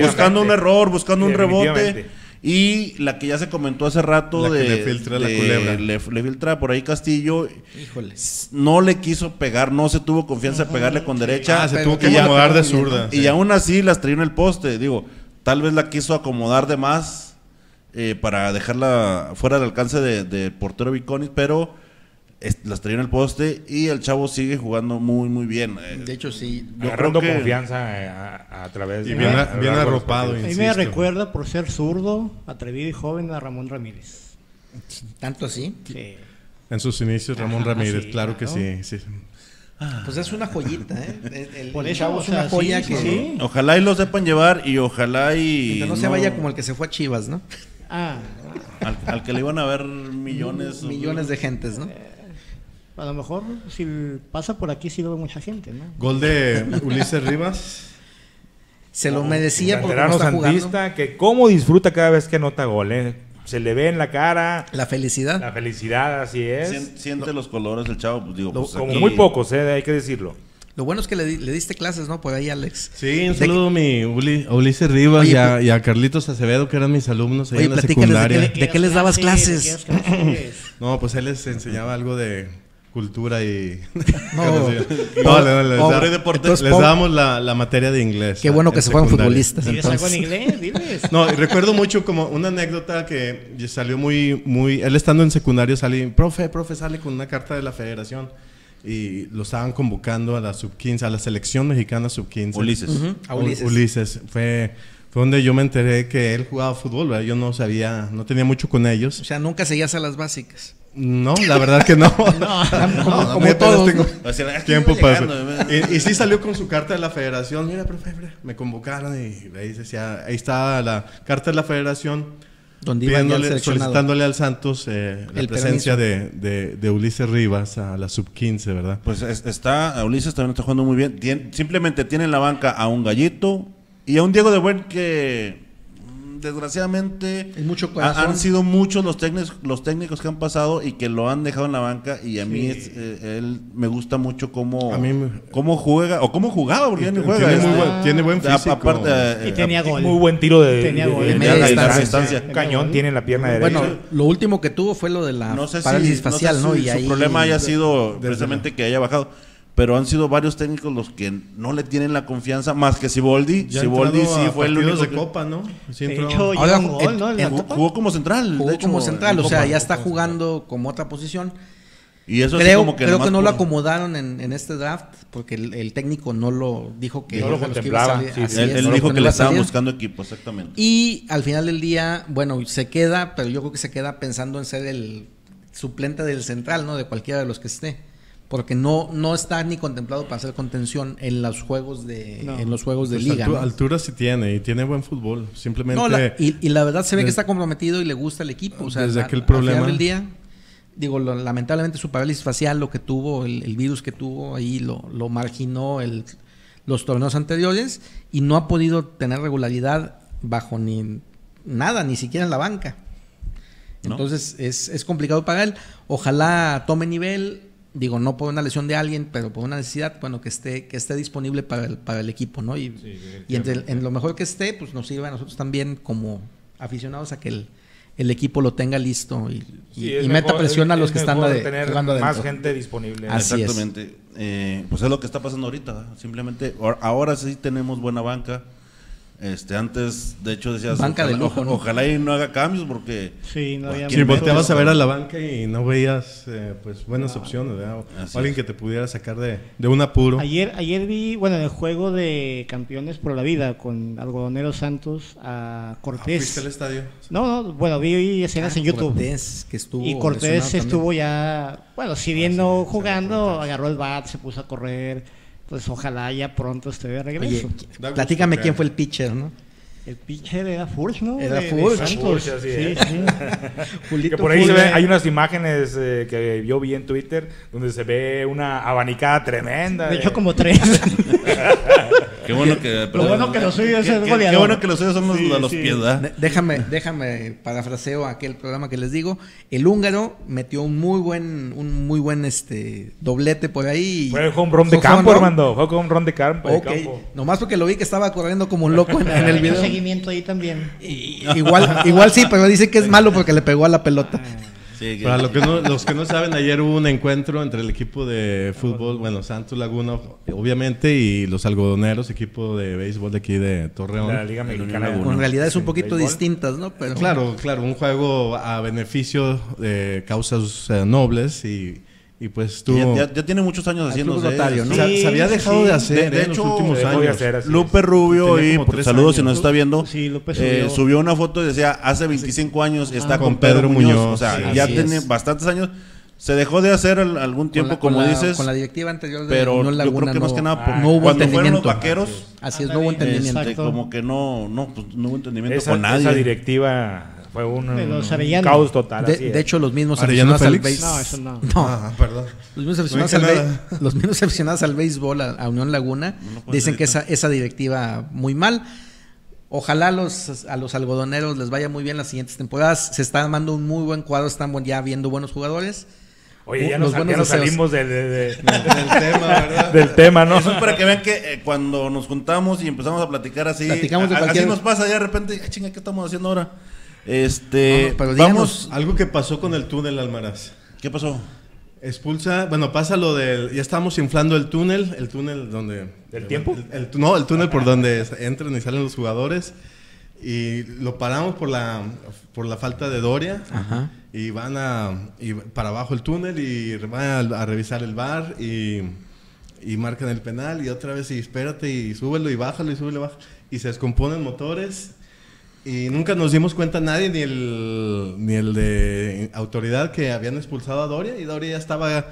buscando un error, buscando un rebote. Y la que ya se comentó hace rato La que de. le filtra la culebra. Le, le filtra por ahí Castillo. Híjole. No le quiso pegar, no se tuvo confianza de pegarle con derecha. Ah, se tuvo que acomodar de zurda. Y sí. aún así las traía en el poste. Digo, tal vez la quiso acomodar de más eh, para dejarla fuera del alcance de, de portero Viconis, pero las traía en el poste y el chavo sigue jugando muy, muy bien. Eh, De hecho, sí. yo Agarrando creo que- confianza eh, a, a través Y de. bien, a bien arropado. A mí me recuerda por ser zurdo, atrevido y joven a Ramón Ramírez. Tanto así. Sí. En sus inicios, Ramón Ajá, Ramírez, sí, claro que sí. sí. Pues es una joyita, ¿eh? El, el Por eso, chavo o es una joya sí, que. sí. Ojalá y lo sepan llevar y ojalá y... Que no, se vaya como el que se fue a Chivas, ¿no? Ah, Al, al que le iban a ver millones. Millones de gentes, ¿no? A lo mejor si pasa por aquí sí lo ve mucha gente, ¿no? Gol de Ulises Rivas. Se lo merecía porque no está jugando. Santista que cómo disfruta cada vez que anota gol, ¿eh? Se le ve en la cara La felicidad. la felicidad, así es. Sien- siente los colores el chavo, pues digo, Lo- pues Como aquí- muy pocos, ¿eh? Hay que decirlo. Lo bueno es que le, le diste clases, ¿no? Por ahí, Alex. Sí, un De- saludo a mi Uli- a Ulises Rivas Oye, y, a, pues- y a Carlitos Acevedo, que eran mis alumnos ahí Oye, en la de secundaria. qué ¿De qué les dabas clases? No, pues él les enseñaba algo de cultura y... No. no, no, les, Pobre da- deporte. les Entonces, dábamos la, la materia de inglés. Qué bueno en que se fueron futbolistas. ¿Diles algo en inglés? Diles. No, y recuerdo mucho como una anécdota que salió muy, muy, él estando en secundario salió, profe, profe, sale con una carta de la federación y lo estaban convocando a la sub 15, a la selección mexicana sub 15. Ulises. Ujú, a Ulises. Ulises. Fue, fue donde yo me enteré que él jugaba fútbol, ¿verdad? Yo no sabía, no tenía mucho con O ellos. sea, nunca seguías a las básicas. No, la verdad que no. Como, No, como apenas todos. tengo ¿no? O sea, aquí tiempo iba para llegando, y, y sí salió con su carta de la federación. Mira, profe, mira, me convocaron y ahí decía, ahí estaba la carta de la federación Donde pidiéndole, solicitándole al Santos eh, la presencia de, de- de Ulises Rivas a la sub 15, ¿verdad? Pues es- está, Ulises también está jugando muy bien. Tien- simplemente tiene en la banca a un gallito y a un Diego de Buen que desgraciadamente Es mucho ha- corazón. han sido muchos los técnicos, los técnicos que han pasado y que lo han dejado en la banca y a mí es, eh, él me gusta mucho cómo, A mí me- cómo juega o cómo jugaba porque ya ni juega. tiene, muy buen, tiene buen A- físico. aparte, eh, Y tenía gol. Muy buen tiro de, Tenía de- gol. de distancia. cañón gol. tiene en la pierna derecha. Bueno, lo último que tuvo fue lo de la no sé si, parálisis no sé facial, ¿no? si Y su ahí problema haya sido precisamente que haya bajado. Pero han sido varios técnicos los que no le tienen la confianza más que Siboldi. Siboldi sí fue el único de Copa, ¿no? Sí De entró- hecho, Ahora, lleva un gol, en- ¿no? En la Jugó, Copa. como central. Jugó de hecho, como central, en o sea, Copa. ya está jugando como otra posición. Y eso creo como que creo que no lo acomodaron en, en este draft porque el, el técnico no lo dijo que No lo los que iba a contemplaba, salir. sí, Así Él, es, él no lo- dijo no que le estaban buscando equipo, exactamente. Y al final del día, bueno, se queda, pero yo creo que se queda pensando en ser el suplente del central, ¿no? De cualquiera de los que esté. Porque no, no está ni contemplado para hacer contención en los juegos de, No. en los juegos de Pues liga. altu- ¿no? Altura sí tiene y tiene buen fútbol. Simplemente No, la- y, y la verdad se ve que está comprometido y le gusta el equipo. O sea, Desde a- aquel al problema. final del día, digo, lo- lamentablemente su parálisis facial, lo que tuvo, el, el virus que tuvo ahí, lo, lo marginó el, los torneos anteriores y no ha podido tener regularidad bajo ni nada, ni siquiera en la banca. ¿No? Entonces es, es complicado para él. Ojalá tome nivel, digo, no por una lesión de alguien, pero por una necesidad, bueno, que esté, que esté disponible para el, para el equipo, ¿no? Y, y entre el- en lo mejor que esté, pues nos sirve a nosotros también como aficionados a que el, el equipo lo tenga listo y, y- Sí, es y meta mejor- presión a los es que están ade- tener jugando más gente disponible. Así es. Exactamente. Eh, pues es lo que está pasando ahorita. Simplemente, ahor- ahora sí tenemos buena banca. Este, antes, de hecho, decías, Banca de ojalá, lujo, ¿no? ojalá y no haga cambios porque Sí, no había Si ¿Quién volteabas a ver a la banca y no veías eh, pues buenas opciones, ¿verdad? O alguien es. que te pudiera sacar de, de un apuro. Ayer, ayer vi, bueno, en el juego de campeones por la vida con Algodonero Santos a Ah, Cortés. ¿Fuiste al estadio? No, no, bueno, vi escenas en YouTube. Cortés, que estuvo y Cortés estuvo también. ya, bueno, si bien no jugando, agarró el bat, se puso a correr. Pues ojalá ya pronto esté de regreso. Oye, Da gusto platícame quién fue el pitcher, ¿no? el pitcher era Furch, ¿no? Era Furch. Furch, así sí, es. sí. Julito Que por ahí se ven, hay unas imágenes eh, que yo vi en Twitter donde se ve una abanicada tremenda. De de- hecho, como tres. qué bueno que... Lo bueno que lo suyo es qué- el qué- goleador. Qué bueno que los suyos son los, Sí, los sí. pies, ¿verdad? Déjame, déjame parafraseo aquel programa que les digo. El húngaro metió un muy buen, un muy buen este doblete por ahí. y- Fue home run de campo. Armando. Fue home run de campo. Ok, campo. nomás porque lo vi que estaba corriendo como un loco en, en el video. seguimiento ahí también. Y- igual, igual sí, pero dice que es malo porque le pegó a la pelota. Sí, que- Para lo que no- los que no saben, ayer hubo un encuentro entre el equipo de fútbol, bueno, Santos Laguna, obviamente, y los algodoneros, equipo de béisbol de aquí de Torreón. La Liga Mexicana. Con realidades un poquito béisbol. distintas, ¿no? Pero Claro, claro, un juego a beneficio de causas eh, nobles y, y pues tú... ya, ya- ya tiene muchos años haciéndose. Rotario, sí. ¿no? se, se había dejado sí. de hacer De- de eh, en hecho, los últimos de años. hacer. Lupe Rubio, y por saludos si nos está viendo, Sí, Lupe eh, subió. subió una foto y decía hace 25 años está con con Pedro, Pedro Muñoz. Muñoz, O sea, sí. ya tiene es. bastantes años. Se dejó de hacer al- algún con tiempo, la- con como la- dices. con la directiva anterior de pero Unión yo creo que más no- que nada por- no hubo cuando fueron los vaqueros, Así es, no hubo entendimiento. como que no, no, pues, no hubo entendimiento con nadie. esa directiva fue un, De los un caos total. De, así es. de hecho, los mismos Arellano aficionados al Félix. béis- No, eso no. No, Ah, perdón. los mismos aficionados, No al dije béis- los mismos aficionados al béisbol, a, a Unión Laguna, No dicen que esa, esa directiva muy mal. Ojalá los, a los algodoneros les vaya muy bien las siguientes temporadas. Se está armando un muy buen cuadro, están ya viendo buenos jugadores. Oye, ya los nos, ya buenos nos salimos de- de- de- Del tema, ¿verdad? del tema, ¿no? Eso es para que vean que eh, cuando nos juntamos y empezamos a platicar así, Platicamos de a- cualquier- así nos pasa ya de repente, "Ah, chinga, ¿qué estamos haciendo ahora? Este, No, pero vamos, Algo que pasó con el túnel, Almaraz. ¿qué pasó? Expulsa, bueno, pasa lo del. Ya estamos inflando el túnel, el túnel donde. ¿Del tiempo? el- el- no, el túnel por donde entran y salen los jugadores. Y lo paramos por la, por la falta de Doria. Ajá. Y van a. Y para abajo el túnel y van a, a revisar el bar y. Y marcan el penal y otra vez y espérate y súbelo y bájalo y súbelo y bájalo. Y se descomponen motores. Y nunca nos dimos cuenta nadie, ni el, ni el de autoridad, que habían expulsado a Doria. Y Doria ya estaba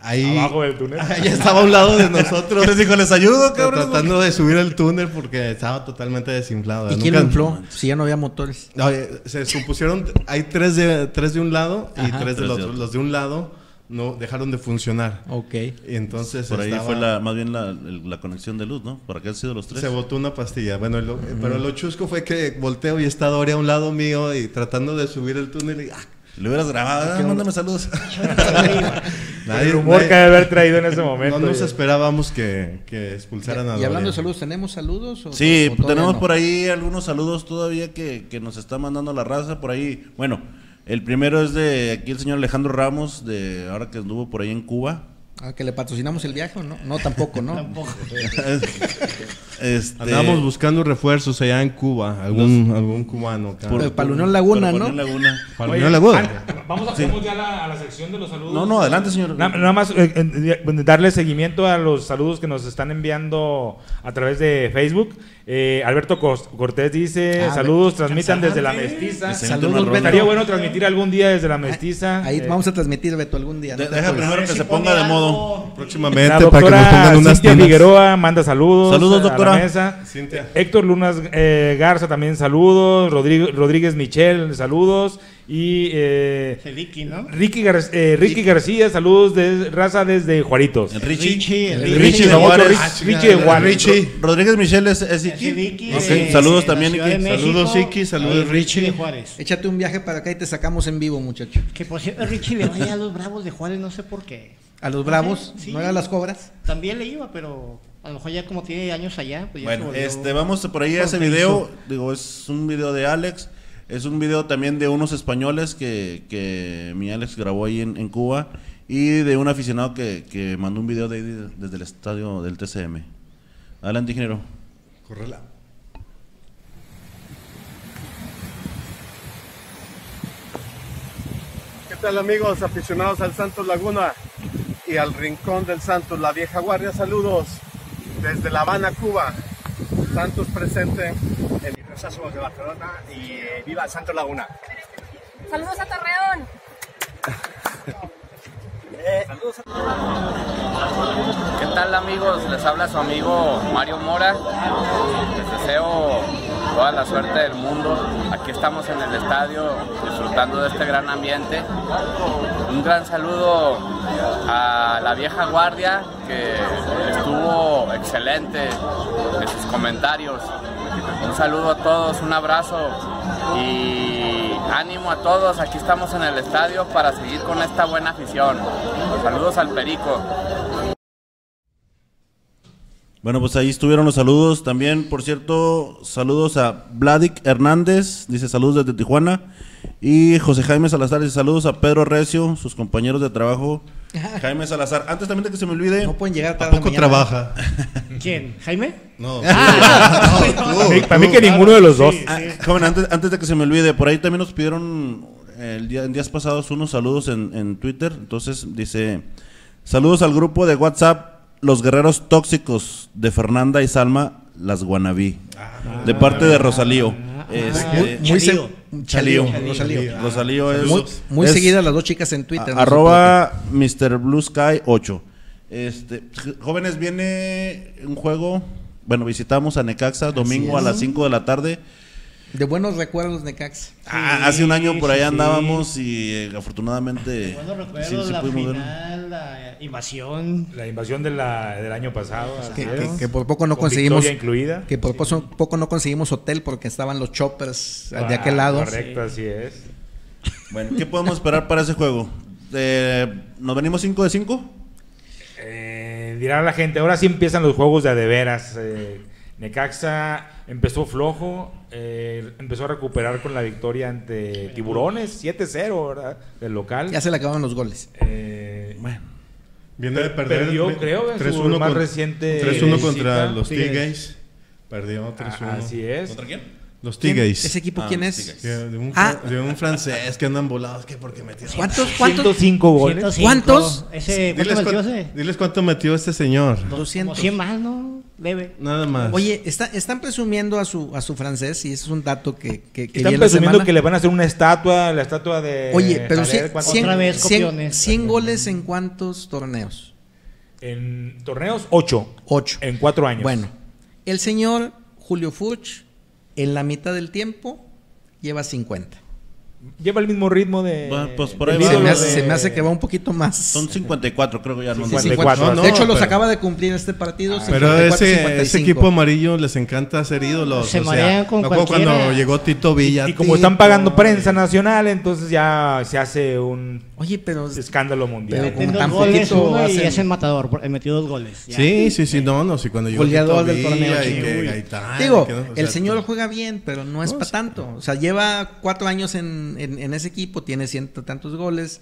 ahí. Abajo del túnel. ya estaba a un lado de nosotros. Les dijo, les ayudo, cabrón. Tratando de subir el túnel porque estaba totalmente desinflado. ¿Y quién lo infló? Si ya no había motores. Oye, se descompusieron. Hay tres de, tres de un lado y Ajá. tres del Tres de otro. otro. Los de un lado no dejaron de funcionar. Ok. Y entonces Por ahí estaba- fue la, más bien la, conexión de luz, ¿no? ¿Para qué han sido los tres? Se botó una pastilla. Bueno, lo- pero lo chusco fue que volteo y está Doria a un lado mío y tratando de subir el túnel y... ah, Le hubieras grabado, ah, mándame saludos. nadie- el humor nadie- que debe haber traído en ese momento. No nos ya. esperábamos que, que expulsaran a Y hablando Doria. de saludos, ¿tenemos saludos? o- Sí, o tenemos no? por ahí algunos saludos todavía que, que nos está mandando la raza. Por ahí, bueno, el primero es de aquí el señor Alejandro Ramos, de ahora que anduvo por ahí en Cuba. ¿A que le patrocinamos el viaje o no? No, tampoco, ¿no? Tampoco. Este, buscando refuerzos allá en Cuba, algún, algún cubano acá. Por- para la Unión Laguna, por ¿no? Unión Laguna. Para Oye, Laguna. Vamos a pasamos ya la- a la sección de los saludos. No, no, adelante, señor. Na- Nada más eh, eh, darle seguimiento a los saludos que nos están enviando a través de Facebook. Eh, Alberto Cortés dice: Ah, Saludos, transmitan desde la mestiza. Saludos, Beto. Estaría bueno transmitir algún día desde la mestiza. Ahí Eh, vamos a transmitir, Beto, algún día. De- ¿no? deja primero que se ponga de modo. Próximamente La para que nos doctora pongan unas. Figueroa manda saludos. Saludos, la mesa. Cintia. Héctor Lunas eh, Garza también saludos. Rodrigo, Rodríguez Michel, saludos. Y eh, Ricky, ¿no? Ricky, Gar- eh, Ricky García, saludos de raza desde Juaritos. El Richie. Richie, el El Richie Richie de famoso Juárez. Rich- Richie de Juárez. Richie. Rodríguez Michel es, es Iki. De- Saludos de también, Iki. Saludos, Iki, saludos, Richie. de Juárez. Échate un viaje para acá y te sacamos en vivo, muchacho. Que por cierto, Richie le vaya a los Bravos de Juárez, no sé por qué. A los Bravos, sí. ¿no eran las cobras? También le iba, pero a lo mejor ya como tiene años allá, pues ya Bueno, este, vamos por ahí a ese video. Digo, es un video de Alex. Es un video también de unos españoles que, que mi Alex grabó ahí en, en Cuba. Y de un aficionado que, que mandó un video de ahí de- desde el estadio del TCM. Adelante, ingeniero. Correla. ¿Qué tal amigos aficionados al Santos Laguna y al Rincón del Santos, la vieja guardia? Saludos desde La Habana, Cuba. Santos presente en somos de Barcelona y eh, viva el Santos Laguna. Saludos a Torreón. ¿Qué tal amigos? Les habla su amigo Mario Mora. Les deseo toda la suerte del mundo. Aquí estamos en el estadio disfrutando de este gran ambiente. Un gran saludo a la vieja guardia que estuvo excelente en sus comentarios. Un saludo a todos, un abrazo y ánimo a todos. Aquí estamos en el estadio para seguir con esta buena afición. Saludos al Perico. Bueno, pues ahí estuvieron los saludos. También, por cierto, saludos a Vladik Hernández, dice saludos desde Tijuana. Y José Jaime Salazar dice saludos a Pedro Recio, sus compañeros de trabajo. Jaime Salazar. Antes también de que se me olvide, No pueden llegar ¿A tarde poco mañana. trabaja? ¿Quién? ¿Jaime? No. Para mí, para mí que ninguno de los dos. Ah, joven, antes, antes de que se me olvide, por ahí también nos pidieron eh, el día, en días pasados unos saludos en, en Twitter. Entonces dice: Saludos al grupo de WhatsApp Los Guerreros Tóxicos de Fernanda y Salma, las Guanabí. de parte de Rosalío. Este, Muy, Chalío. Chalío, Rosalío. Rosalío es. Muy, muy seguidas las dos chicas en Twitter. a- arroba Mr. Blue Sky 8. Este, jóvenes, viene un juego. Bueno, visitamos a Necaxa domingo a las 5 de la tarde. De buenos recuerdos, Necax. Ah, hace un año por sí, sí. andábamos y eh, afortunadamente Bueno, sí, recuerdo sí la final, la invasión. La invasión de la- del año pasado. Que, es. que- que por poco no Con conseguimos. incluida. Que por poco, poco no conseguimos hotel porque estaban los choppers de Ah, aquel lado. Correcto, así es. Bueno, ¿qué podemos esperar para ese juego? Eh, ¿Nos venimos 5 de 5? Eh, dirá la gente, ahora sí empiezan los juegos de a de veras. Eh, Necaxa empezó flojo, eh, empezó a recuperar con la victoria ante Tiburones, 7-0, ¿verdad? Del local. Ya se le acabaron los goles. Eh, Bueno, Viene de perder. Perdió, creo, en su 3-1 más con- reciente 3-1 contra los Sí. Tigres. Perdió 3-1. Ah, Así es. ¿Contra quién? Los ¿Quién- Tigres. ¿Ese equipo Ah, quién los es? De un, Ah. de un francés que andan volados. que porque metió? ¿Cuántos? ¿Cuántos? 105 goles. 105. ¿Cuántos? Ese, ¿Cuánto Diles, metió ese? diles cuánto metió este señor. Como 200. 100 más, ¿no? Debe. Nada más. Oye, está- están presumiendo a su, a su francés y ese es un dato que, que, que Están la presumiendo semana. que le van a hacer una estatua, la estatua de... Oye, pero cien- ver, ¿cuántos- cien- Otra vez cien- copiones. 100 goles en cuántos torneos? En torneos, 8. 8. En 4 años. Bueno, el señor Julio Furch, en la mitad del tiempo, lleva 50. Lleva el mismo ritmo de... Bueno, pues por ahí va. Se me, hace, de- se me hace que va un poquito más. Son 54, creo que ya no. Sí, 54. No, no, de hecho, los pero- acaba de cumplir este partido. Pero 54, ese, ese 55. equipo amarillo les encanta ser ídolos. Se o sea, marean con me acuerdo cuando cualquiera. llegó Tito Villa. Y como están pagando prensa nacional, entonces ya se hace un Oye, pero escándalo mundial. Pero dos tan goles poquito uno y hacen- es el matador. por- Metió dos goles. ya. Sí, sí, sí, no, no, sí, cuando llegó Goleador del torneo, y que. Gaitán, Digo, que no, o el sea, señor juega bien, pero no es No, para tanto. O sea, lleva cuatro años en, en- en ese equipo, tiene ciento tantos goles.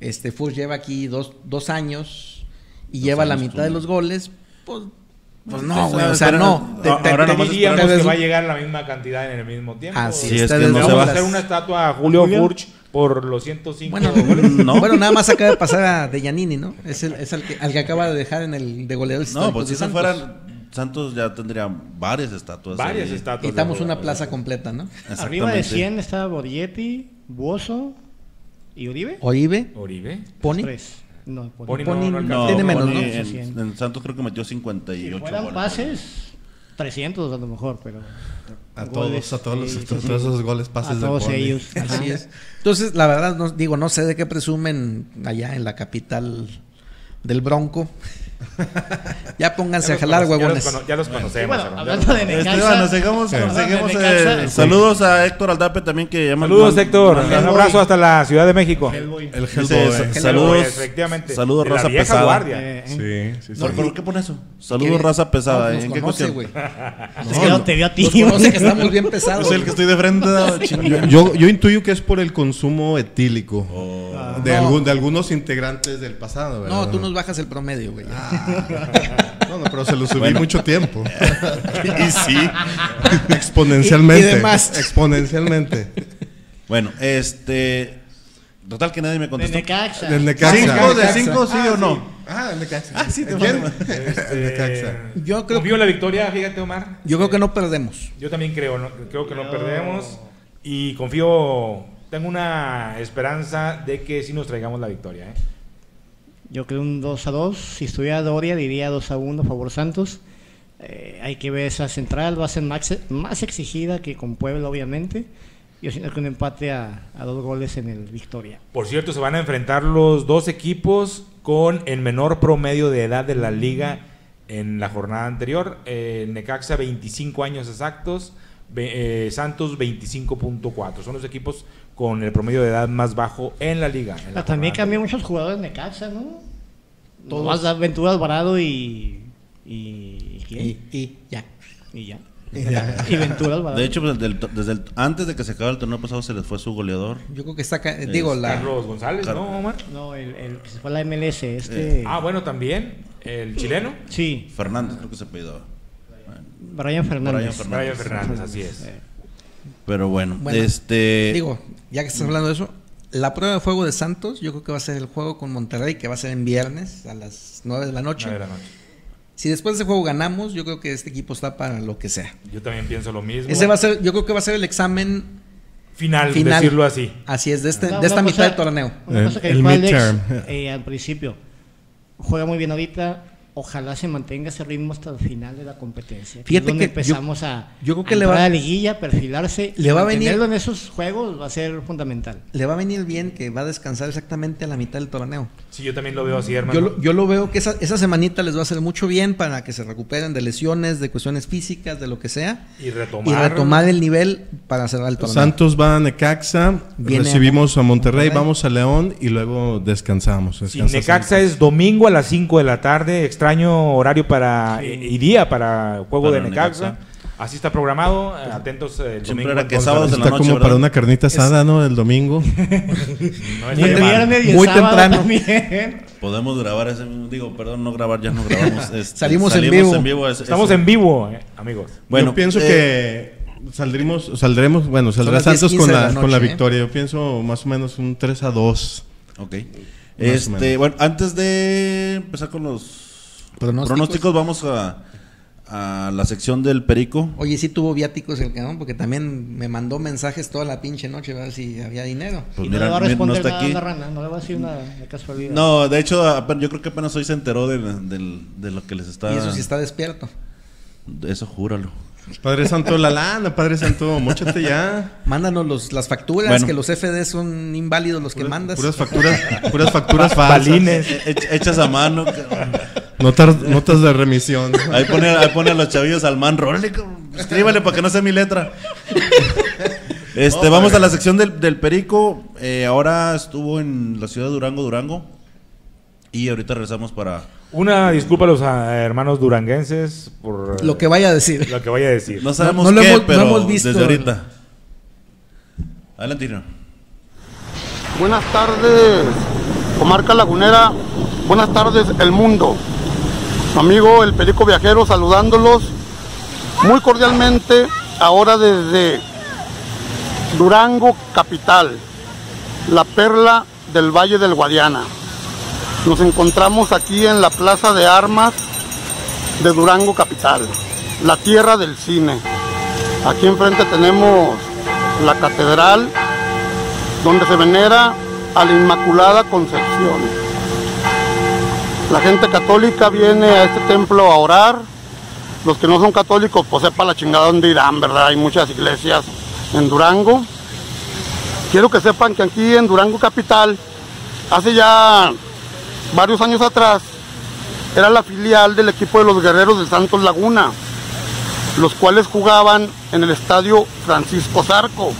Este Furs lleva aquí dos, dos años. y lleva la años mitad de tú. los goles, pues, pues no, güey, o sea, no. ahora Te nomás diríamos que va a llegar la misma cantidad en el mismo tiempo. Así Sí, es que no se va. a hacer una estatua a Julio, Julio. Furch por los 105 Bueno. No. bueno, nada más acaba de pasar a De Giannini, ¿no? Es el, es que, al que acaba de dejar en el de goleador No, pues si se fueran, Santos ya tendría varias estatuas. Varias ahí. estatuas. Quitamos una plaza completa, ¿no? Arriba de Exactamente. 100 está Borghetti, Bozo y Uribe. Oribe, Oribe. Pony. Tres. No, Pony. Pony no, no No, tiene menos, Pony ¿no? En, Sí, sí. en Santos creo que metió Si 58 fueran goles. pases, 300 a lo mejor, pero. A goles, todos, a todos, los, sí, sí, todos sí. esos goles, pases A todos Pony. ellos. Así es. Entonces, la verdad, no, digo, no sé de qué presumen allá en la capital del Bronco. Ya pónganse Ya a jalar, cono- ya los huevones. Ya los conocemos. bueno, hablando de Necaxa. seguimos, de seguimos, Necaxa, eh, saludos a Héctor Aldape también que llama Saludos, Héctor. Un abrazo hasta la Ciudad de México. Hellboy. El Dice, Hellboy. sa- Hellboy, saludos, efectivamente. saludos De la raza vieja pesada. guardia. Eh, Sí, sí, sí. ¿Por, por qué pone eso? Saludos ¿Qué? raza pesada. No, ¿eh? ¿En nos qué cuestión? güey. Es que no te vio a ti. Conoce que estamos bien pesados. Es el que estoy de frente. Yo, yo, yo intuyo que es por el consumo etílico Oh. de, No. algún, de algunos integrantes del pasado. No, tú nos bajas el promedio, güey. No, no, pero se lo subí Bueno. mucho tiempo. y sí. Exponencialmente. Y- y demás. Exponencialmente. Bueno, este. Total que nadie me De contestó. Necaxa. Del Necaxa. ¿Cinco de cinco, sí o no? Ah, el Necaxa. Ah, sí, te ¿Quién? El Necaxa. Yo creo, Confío en la victoria, fíjate, Omar. yo creo que no perdemos. Yo también creo, ¿no? creo que no perdemos. Y confío, tengo una esperanza de que sí nos traigamos la victoria. ¿eh? Yo creo un 2 a 2. Si estuviera Doria, diría 2 a 1 a favor Santos. Eh, hay que ver esa central, va a ser más, más exigida que con Puebla, obviamente. Yo siento que un empate a, dos goles en el Victoria. Por cierto, se van a enfrentar los dos equipos con el menor promedio de edad de la liga en la jornada anterior. Eh, Necaxa 25 años exactos, eh, Santos 25.4. Son los equipos con el promedio de edad más bajo en la liga. en la también anterior. muchos jugadores de Necaxa, ¿no? Todos. Ventura Alvarado y. Y, ¿quién? Y, y ya. Y ya. Y Ventura Alvarado. De hecho, pues, del- desde el- antes de que se acabara el torneo pasado se les fue su goleador. Yo creo que está, digo, la, Carlos González, Car- ¿no, Omar? No, el, el que se fue a la MLS, este. Ah, bueno, también. El chileno. Sí, Fernández creo que se pedía. Brian Fernández. Brian Fernández. Brian Fernández, así es. Eh, Pero bueno, Bueno, este. digo, ya que estás hablando de eso, la prueba de fuego de Santos, yo creo que va a ser el juego con Monterrey, que va a ser en viernes a las 9 de la noche. Nueve de la noche. Si después de ese juego ganamos, yo creo que este equipo está para lo que sea. Yo también pienso lo mismo. Ese va a ser, yo creo que va a ser el examen final, final. decirlo así. Así es, de, este, de esta mitad del torneo. Una El- cosa que el midterm. eh, al principio, juega muy bien ahorita, ojalá se mantenga ese ritmo hasta el final de la competencia. que Fíjate es donde que yo- empezamos a, yo creo que a le va- entrar a la liguilla, perfilarse, Le va a venir- en esos juegos va a ser fundamental. Le va a venir bien que va a descansar exactamente a la mitad del torneo. Sí, yo también lo veo así, hermano. Yo lo, yo lo veo que esa, esa semanita les va a hacer mucho bien para que se recuperen de lesiones, de cuestiones físicas, de lo que sea. y retomar. Y retomar el nivel para cerrar el torneo. Santos va a Necaxa, Viene recibimos a Monterrey, Monterrey. vamos a León y luego descansamos. Sí, descansa Necaxa es domingo a las 5 de la tarde, extraño horario para y día para juego Para de Necaxa. Necaxa. Así está programado, eh, atentos el Siempre domingo. era que entonces, sábados en la Está noche, como ¿verdad? para una carnita asada, ¿no? El domingo. no Y estaría el mal. viernes y el Muy temprano. también. Podemos grabar ese mismo. Digo, perdón, no grabar, ya no grabamos. este, Salimos en vivo. es- Estamos en vivo, eh, amigos. Bueno, Yo pienso eh, que saldremos, saldremos, bueno, saldrá las 10:15 Santos con la, la con la noche, ¿eh? victoria. Yo pienso más o menos un 3 a 2. Ok. Este, bueno, antes de empezar con los Pronósticos. pronósticos, vamos a, a la sección del Perico. Oye, sí tuvo viáticos el cabrón, porque también me mandó mensajes toda la pinche noche a ver si había dinero. Pues y mira, no le va a no responder está nada aquí. a la rana, no le va a decir una de casualidad. No, de hecho, yo creo que apenas hoy se enteró de, del- de lo que les está. Y eso sí está despierto. Eso júralo. Padre Santo, la lana, Padre Santo, mochate ya. Mándanos los, las facturas, Bueno. que los FD son inválidos los que mandas. Puras facturas, puras facturas falsas. Balines. Hechas a mano. Notas, notas de remisión. Ahí pone, ahí pone a los chavillos al man, escríbale para que no sea mi letra. Este, vamos a la sección del, del Perico. Eh, ahora estuvo en la ciudad de Durango, Durango. Y ahorita regresamos para. Una disculpa a los ah, hermanos duranguenses por eh, Lo que vaya a decir. lo que vaya a decir. No sabemos no qué, hemos- no pero hemos visto. desde ahorita. Adelante. Buenas tardes, comarca lagunera. Buenas tardes, el mundo. Amigo el Perico Viajero saludándolos muy cordialmente ahora desde Durango Capital, la perla del Valle del Guadiana. Nos encontramos aquí en la Plaza de Armas de Durango Capital, la tierra del cine. Aquí enfrente tenemos la catedral donde se venera a la Inmaculada Concepción. La gente católica viene a este templo a orar. Los que no son católicos, pues sepa la chingada dónde irán, ¿verdad? Hay muchas iglesias en Durango. Quiero que sepan que aquí en Durango Capital, hace ya varios años atrás, era la filial del equipo de los guerreros de Santos Laguna, los cuales jugaban en el estadio Francisco Zarco.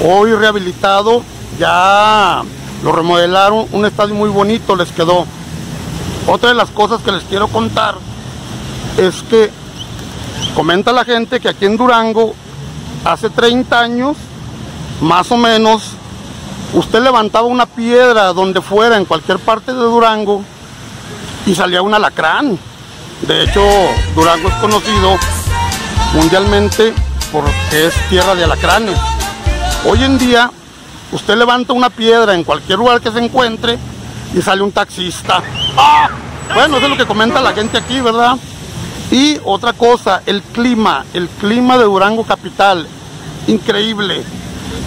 Hoy rehabilitado, ya lo remodelaron, un estadio muy bonito les quedó. Otra de las cosas que les quiero contar es que comenta la gente que aquí en Durango, hace 30 años, más o menos, usted levantaba una piedra donde fuera, en cualquier parte de Durango, y salía un alacrán. De hecho, Durango es conocido mundialmente porque es tierra de alacranes. Hoy en día, usted levanta una piedra en cualquier lugar que se encuentre y sale un taxista. ¡Ah! Bueno, eso es lo que comenta la gente aquí, ¿verdad? Y otra cosa, el clima, el clima de Durango Capital, increíble.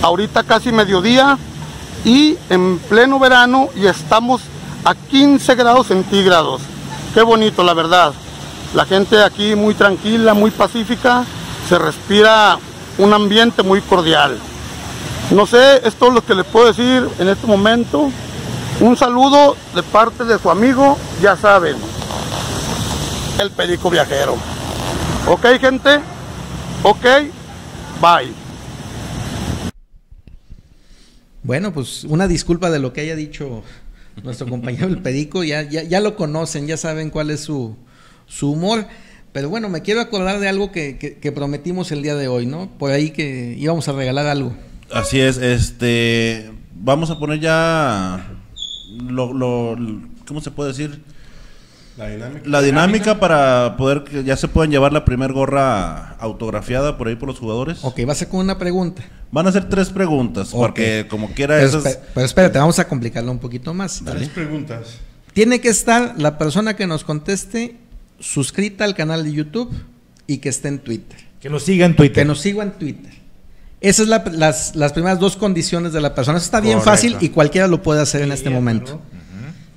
Ahorita casi mediodía y en pleno verano y estamos a 15 grados centígrados. Qué bonito, la verdad. La gente aquí muy tranquila, muy pacífica, se respira un ambiente muy cordial. No sé, esto es lo que les puedo decir en este momento. Un saludo de parte de su amigo, ya saben, el Perico Viajero. Ok, gente. Ok, bye. Bueno, pues una disculpa de lo que haya dicho nuestro compañero el Perico. Ya, ya, ya lo conocen, ya saben cuál es su, su humor. Pero bueno, me quiero acordar de algo que, que, que prometimos el día de hoy, ¿no? Por ahí que íbamos a regalar algo. Así es, este. Vamos a poner ya. Lo, lo, ¿Cómo se puede decir? La dinámica. La dinámica para poder que ya se puedan llevar la primer gorra autografiada por ahí por los jugadores. Ok, va a ser con una pregunta. Van a ser tres preguntas, porque como quiera Pero, esas... pero espérate, vamos a complicarlo un poquito más. Tres preguntas. Tiene que estar la persona que nos conteste suscrita al canal de YouTube y que esté en Twitter. Que nos siga en Twitter. Que nos siga en Twitter. Esas son la- las, las primeras dos condiciones de la persona. Eso está bien Correcto. fácil y cualquiera lo puede hacer en este momento.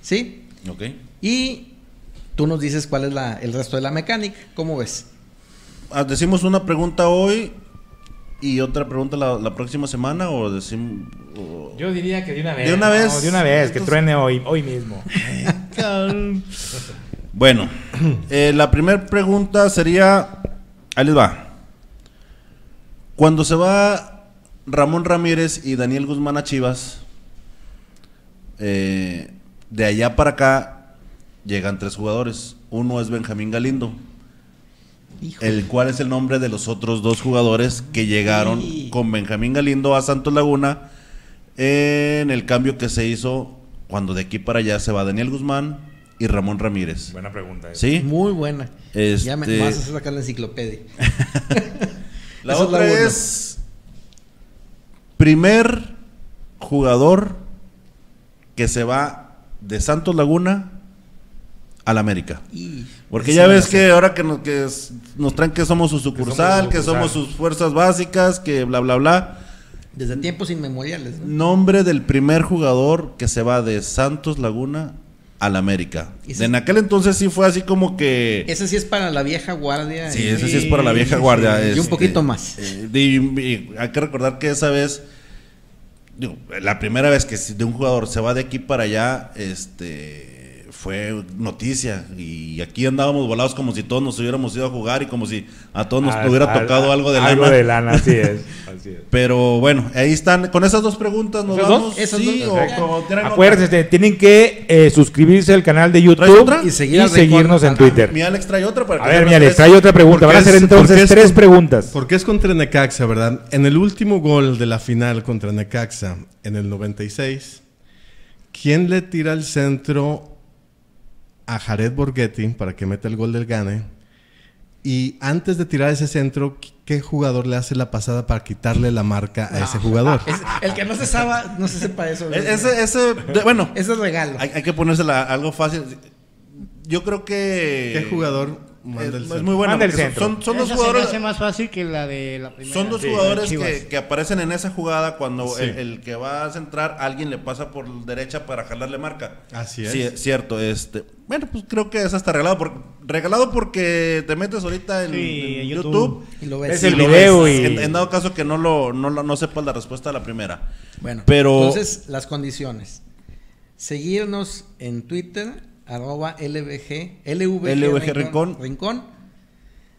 ¿Sí? Ok. Y tú nos dices cuál es la- el resto de la mecánica. ¿Cómo ves? Ah, ¿Decimos una pregunta hoy y otra pregunta la, la próxima semana o decimos... o- Yo diría que de una vez. ¿De una ¿no? vez? de una vez, que truene hoy, hoy mismo. Bueno, eh, la primera pregunta sería, ahí les va. Cuando se va Ramón Ramírez y Daniel Guzmán a Chivas, eh, de allá para acá llegan tres jugadores. Uno es Benjamín Galindo, el cual es el nombre de los otros dos jugadores que llegaron con Benjamín Galindo a Santos Laguna en el cambio que se hizo cuando de aquí para allá se va Daniel Guzmán y Ramón Ramírez. Buena pregunta. esa. ¿Sí? Muy buena. Este- Ya me, me vas a hacer sacar la enciclopedia. La Esa es la otra es primer jugador que se va de Santos Laguna al América. Y- Porque ya ves que ahora que nos, que es- nos traen que somos su sucursal, que somos, sus fuerzas básicas, que bla, bla, bla. Desde tiempos inmemoriales. ¿no? Nombre del primer jugador que se va de Santos Laguna al América. Ese- En aquel entonces sí fue así como que... Ese sí es para la vieja guardia. Sí, ese sí es para la vieja guardia. Y un este, poquito más. eh, y- y hay que recordar que esa vez, digo, la primera vez que si de un jugador se va de aquí para allá, este fue noticia. Y aquí andábamos volados como si todos nos hubiéramos ido a jugar y como si a todos nos Al- hubiera al- tocado algo de Algo lana. de lana, así es. Así es. Pero bueno, ahí están. Con esas dos preguntas nos ¿Esas vamos. dos? Sí, dos, o- tienen otra. Acuérdense, tienen que eh, suscribirse al canal de ¿Traes YouTube otra? Y seguir seguirnos en. Twitter. Mi Alex trae otra para A ver, mi Alex, trae otra pregunta. Van a Porque ser es- porque entonces es tres con- preguntas. ¿Por qué es contra Necaxa, verdad? En el último gol de la final contra Necaxa, en el 96, ¿quién le tira el centro a Jared Borghetti para que meta el gol del gane. Y antes de tirar ese centro, ¿qué jugador le hace la pasada para quitarle la marca a ese jugador? Es- el que no se sepa, no se sepa eso. Ese, ese, de- bueno, Ese es regalo. hay, hay que ponérsela algo fácil. Yo creo que. ¿Qué jugador manda es, el es centro? muy bueno. Manda el porque centro. Son, son dos se me jugadores. hace más fácil que la de la primera. Son dos Sí, jugadores que, que aparecen en esa jugada cuando Sí. el, el que va a centrar, alguien le pasa por derecha para jalarle marca. Así es. Sí, es cierto. Este, bueno, pues creo que es hasta regalado. Por, regalado porque te metes ahorita en, Sí, en en YouTube. YouTube. Y lo ves. Es y el lo video ves. y- En, en dado caso que no lo no, lo- no sepas la respuesta a la primera. Bueno, Pero- entonces las condiciones. Seguirnos en Twitter, arroba LVG, LVG, LVG Rincón. Rincón.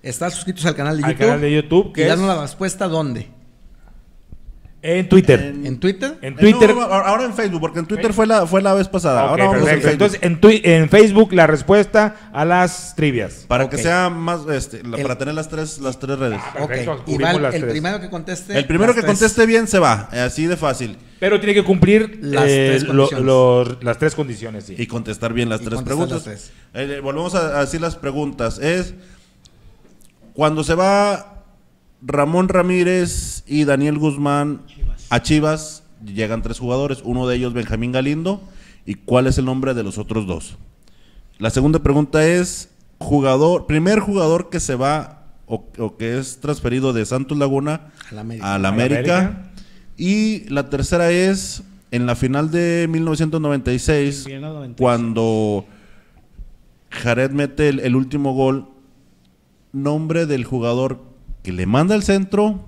Estar suscritos al canal de Al YouTube. canal de YouTube, Y que es- darnos la respuesta dónde. En Twitter. En- ¿En Twitter? En Eh, Twitter. no, ahora en Facebook, porque en Twitter fue la, fue la vez pasada. Ahora vamos en. Entonces, en, en Facebook la respuesta a las trivias. para que sea más, este, la- El- para tener las tres, las tres redes. Ah, Perfecto, ok. Y cubrimos va el, las el tres. primero que conteste. El primero que tres. conteste bien se va, eh, así de fácil. Pero tiene que cumplir Las eh, tres lo- condiciones. las tres condiciones, sí. Y contestar bien las Y tres preguntas. las Eh, volvemos a, a decir las preguntas. Es cuando se va Ramón Ramírez y Daniel Guzmán a Chivas, llegan tres jugadores, uno de ellos Benjamín Galindo, y cuál es el nombre de los otros dos. La segunda pregunta es jugador, primer jugador que se va o, o que es transferido de Santos Laguna A la América. a la A la América. América. Y la tercera es en la final de 1996, Bien, ¿no? 96. cuando Jared mete el, el último gol, nombre del jugador que le manda el centro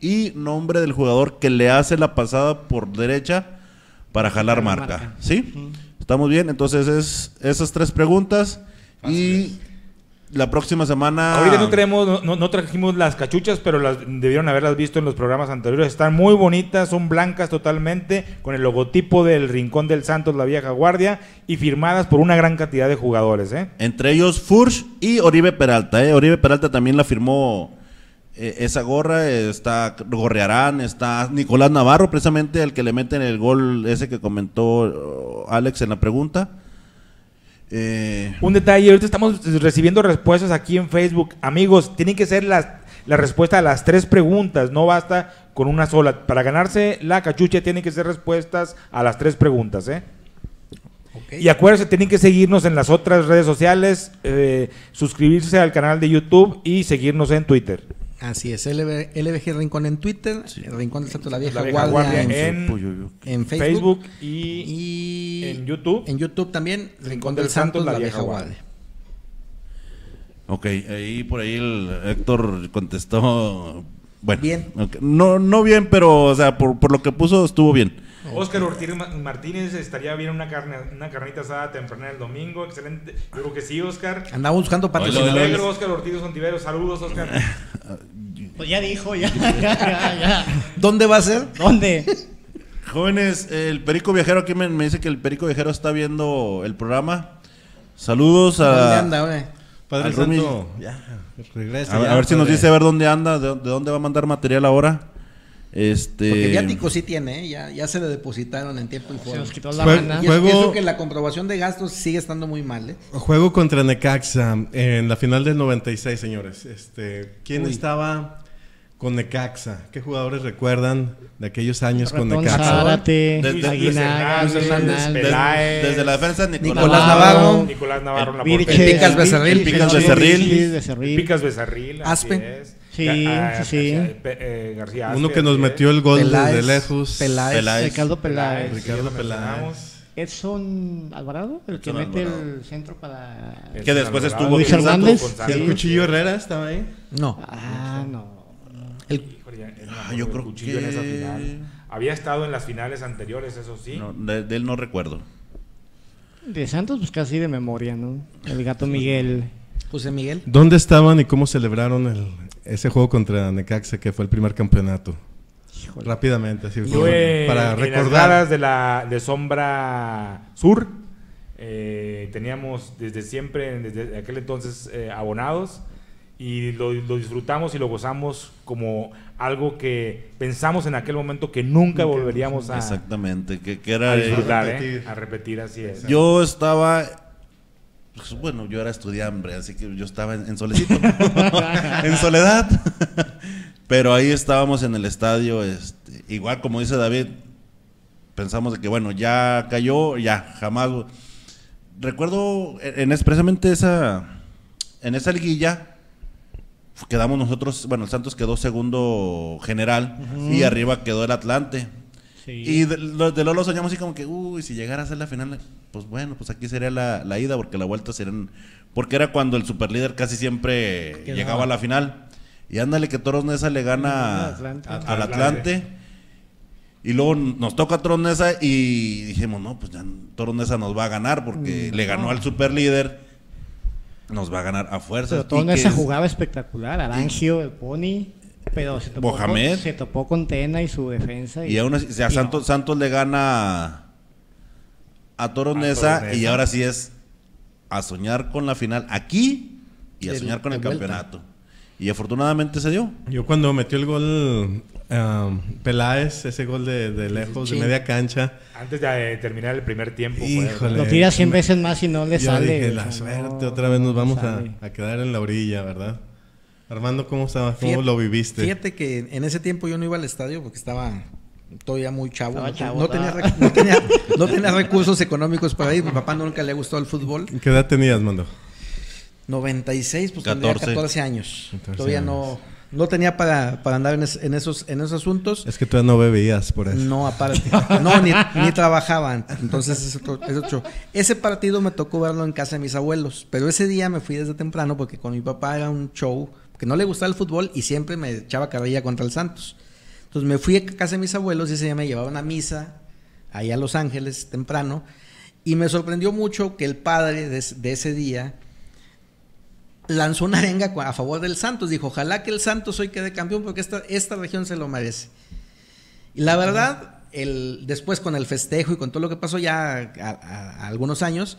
y nombre del jugador que le hace la pasada por derecha para jalar marca. marca. ¿Sí? ¿Estamos bien? Entonces es esas tres preguntas y la próxima semana... Ahorita no, traemos, no- no, no trajimos las cachuchas, pero las debieron haberlas visto en los programas anteriores. Están muy bonitas, son blancas totalmente, con el logotipo del Rincón del Santos, la vieja guardia, y firmadas por una gran cantidad de jugadores. ¿eh? Entre ellos Furch y Oribe Peralta. ¿eh? Oribe Peralta también la firmó eh, esa gorra. eh, está Gorrearán, está Nicolás Navarro, precisamente el que le meten el gol ese que comentó oh, Alex en la pregunta. Eh, Un detalle, ahorita estamos recibiendo respuestas aquí en Facebook. Amigos, tienen que ser las, la respuesta a las tres preguntas, no basta con una sola. Para ganarse la cachucha tienen que ser respuestas a las tres preguntas. ¿eh? Y acuérdense, tienen que seguirnos en las otras redes sociales, eh, suscribirse al canal de YouTube y seguirnos en Twitter. Así es, LV LVG Rincón en Twitter, el Rincón del Santo de la Vieja, La Vieja Guardia, Guardia en, en, en Facebook, Facebook, y, y en YouTube. En YouTube también, Rincón del Santo de la Vieja Guardia. ok, ahí por ahí el Héctor contestó. Bueno, Bien. ok, No, no bien, pero o sea, por, por lo que puso estuvo bien. Oscar Ortiz Ma- Martínez estaría bien una, carne, una carnita asada temprana el domingo. Excelente. Yo creo que sí, Oscar. Andamos buscando patrocinadores. Negro, Oscar Ortiz Ontiveros. Saludos, Oscar. Pues ya dijo, ya, ya, ya, ya. ¿Dónde va a ser? ¿Dónde? Jóvenes, el Perico Viajero aquí me, me dice que el Perico Viajero está viendo el programa. Saludos a... ¿Dónde anda, güey? Padre. Santo, ya, regresa. A, ver- ya, a ver si nos dice a ver dónde anda, de, de dónde va a mandar material ahora. Este. Porque viático sí tiene, ¿eh? ya, ya se le depositaron en tiempo y Se forma. nos quitó la. Y Juego- eso, que la comprobación de gastos sigue estando muy mal, ¿eh? Juego contra Necaxa en la final del 96, señores. Este, ¿Quién Uy. estaba con Necaxa? ¿Qué jugadores recuerdan de aquellos años con Necaxa? Zárate, Desde- Aguinaga, Luis Luis Hernández, Hernández, Peláez. Desde la defensa, Nicolás, Nicolás Navarro. Navarro. Nicolás Navarro. El Picas Becerril. El Picas Becerril. Picas Becerril. así Aspen. es. Sí, Ga- ah, sí, sí. eh, eh, García Uno que nos metió el gol Peláez, desde lejos. Peláez. Peláez. Ricardo Peláez. Ricardo Peláez. Edson Alvarado, el que Edson mete Alvarado. el centro para. El Que después Alvarado, estuvo Luis. Hernández. con ¿Y Santos. el Cuchillo Herrera estaba ahí? No. Ah, no. El, Híjole, me Ah, yo creo cuchillo en esa que- final. Había estado en las finales anteriores, eso sí. No, de, de él no recuerdo. De Santos, pues casi de memoria, ¿no? El gato Miguel. José Miguel. ¿Dónde estaban y cómo celebraron el- ese juego contra Necaxa que fue el primer campeonato? Híjole. Rápidamente, así Yo eh, para en las recordar. de la de Sombra Sur eh, teníamos desde siempre, desde aquel entonces, eh, abonados y lo, lo disfrutamos y lo gozamos como algo que pensamos en aquel momento que nunca volveríamos a, Exactamente. Que, que a era. disfrutar, repetir. ¿eh? a repetir, así es. Yo estaba Pues, bueno, yo era estudiante, así que yo estaba en, en solecito, en soledad. Pero ahí estábamos en el estadio, este, igual como dice David, pensamos de que bueno, ya cayó, ya, jamás. Recuerdo en, expresamente esa, en esa liguilla, quedamos nosotros, bueno, el Santos quedó segundo general y arriba quedó el Atlante. Y de, de Lolo soñamos así como que, uy, si llegara a ser la final, pues bueno, pues aquí sería la, la ida, porque la vuelta serían. Porque era cuando el superlíder casi siempre Quedaba. llegaba a la final. Y ándale que Toros Neza le gana Atlante. al Atlante. Y luego nos toca Toros Neza y dijimos, no, pues ya Toros Neza nos va a ganar porque Mm, le ganó al superlíder. Nos va a ganar a fuerza. Pero todo esa jugaba espectacular. Arangio, el Pony. Pero se topó, Mohamed. Con, se topó con Tena y su defensa. Y aún así, o sea, y no. Santos, Santos le gana a Toros A Neza Toros y ahora sí es a soñar con la final aquí y a soñar con el vuelta. campeonato. Y afortunadamente se dio. Yo cuando metió el gol um, Peláez, ese gol de, de lejos, Sí. de media cancha, Antes de terminar el primer tiempo. Híjole. Lo tira 100 veces más y no le yo sale. dije, la suerte, no, otra vez nos no vamos a quedar en la orilla, ¿verdad? Armando, ¿cómo estaba? ¿Cómo Fíjate- lo viviste? Fíjate que en ese tiempo yo no iba al estadio porque estaba todavía muy chavo. Estaba no, chavo, no tenía, estaba- rec- no tenía- no tenía recursos económicos para ir. Mi papá nunca le gustó el fútbol. ¿Qué edad tenías, Mando? 96, pues tendría 14. 14 años. 14 todavía años. no, no tenía para, para andar en, es- en esos, en esos asuntos. Es que tú no bebías por eso. No, aparte. No, ni, ni trabajaban. Entonces, es otro, es otro. Ese partido me tocó verlo en casa de mis abuelos. Pero ese día me fui desde temprano porque con mi papá era un show que no le gustaba el fútbol y siempre me echaba carrilla contra el Santos. Entonces me fui a casa de mis abuelos y ese día me llevaban a misa ahí a Los Ángeles temprano. Y me sorprendió mucho que el padre de, ese- día lanzó una arenga a favor del Santos. Dijo, ojalá que el Santos hoy quede campeón porque esta, esta región se lo merece. Y la verdad, el, después con el festejo y con todo lo que pasó ya a algunos años,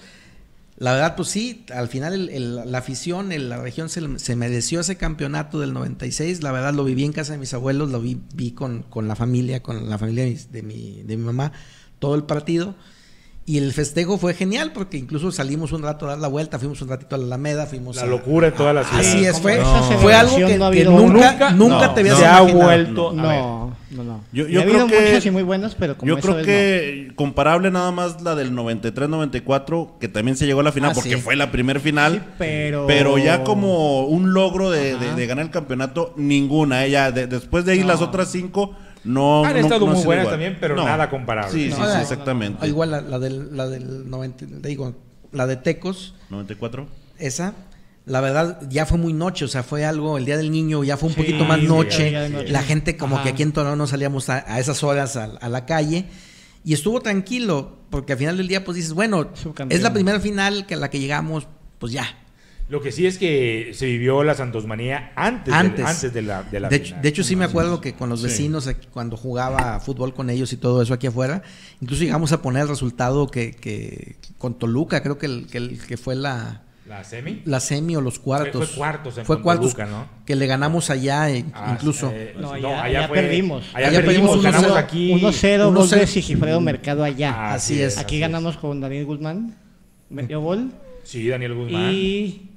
la verdad, pues sí, al final el- el- la afición, el- la región se, se mereció ese campeonato del 96. La verdad, lo viví en casa de mis abuelos, lo vi, vi con, con la familia, con la familia de, de mi, de mi mamá, todo el partido. Y el festejo fue genial porque incluso salimos un rato a dar la vuelta, fuimos un ratito a la Alameda, fuimos La a- locura en toda la ciudad. Así es, fue, Esa fue algo que, no ha que habido nunca, nunca- nunca no, te habías se ha vuelto- No, A ver. no, no. Yo- yo ha habido creo que- muchas y muy buenas, pero como Yo creo que comparable nada más la del 93-94, que también se llegó a la final Ah, porque sí. fue la primer final. Sí, pero- pero ya como un logro de, de- Ajá. de ganar el campeonato, ninguna. Ella de- después de ahí No. las otras cinco no Han no- estado no muy buenas igual. también, pero nada comparable. Sí, No, sí, no, sí, no, exactamente. Ah, Igual la, la del, la del 90, te digo, la de Tecos, 94. esa, la verdad ya fue muy noche, o sea, fue algo, el Día del Niño ya fue un Sí, poquito más noche, noche. la gente como Ajá. que aquí en Torreón no salíamos a, a esas horas a, a la calle y estuvo tranquilo, porque al final del día pues dices, bueno, es la primera final que a la que llegamos, pues ya. Lo que sí es que se vivió la Santosmanía antes, Antes. De, antes de la, de la de, hecho, final. de hecho, sí me acuerdo que con los vecinos, aquí, cuando jugaba fútbol con ellos y todo eso aquí afuera, incluso llegamos a poner el resultado que, que con Toluca, creo que, el, que, el- que fue la, ¿La semi? la semi o los cuartos. Fue cuartos en Fue cuartos Toluca, ¿no? que le ganamos allá eh, Ah, incluso. eh, No, no, allá- allá, allá fue- perdimos. Allá, Allá perdimos, perdimos ganamos 1-0. aquí. 1-0, gol 1-0. de Sigifredo Mercado allá. Así es, Aquí así ganamos con Daniel Guzmán. Metió gol. Sí, Daniel Guzmán. Y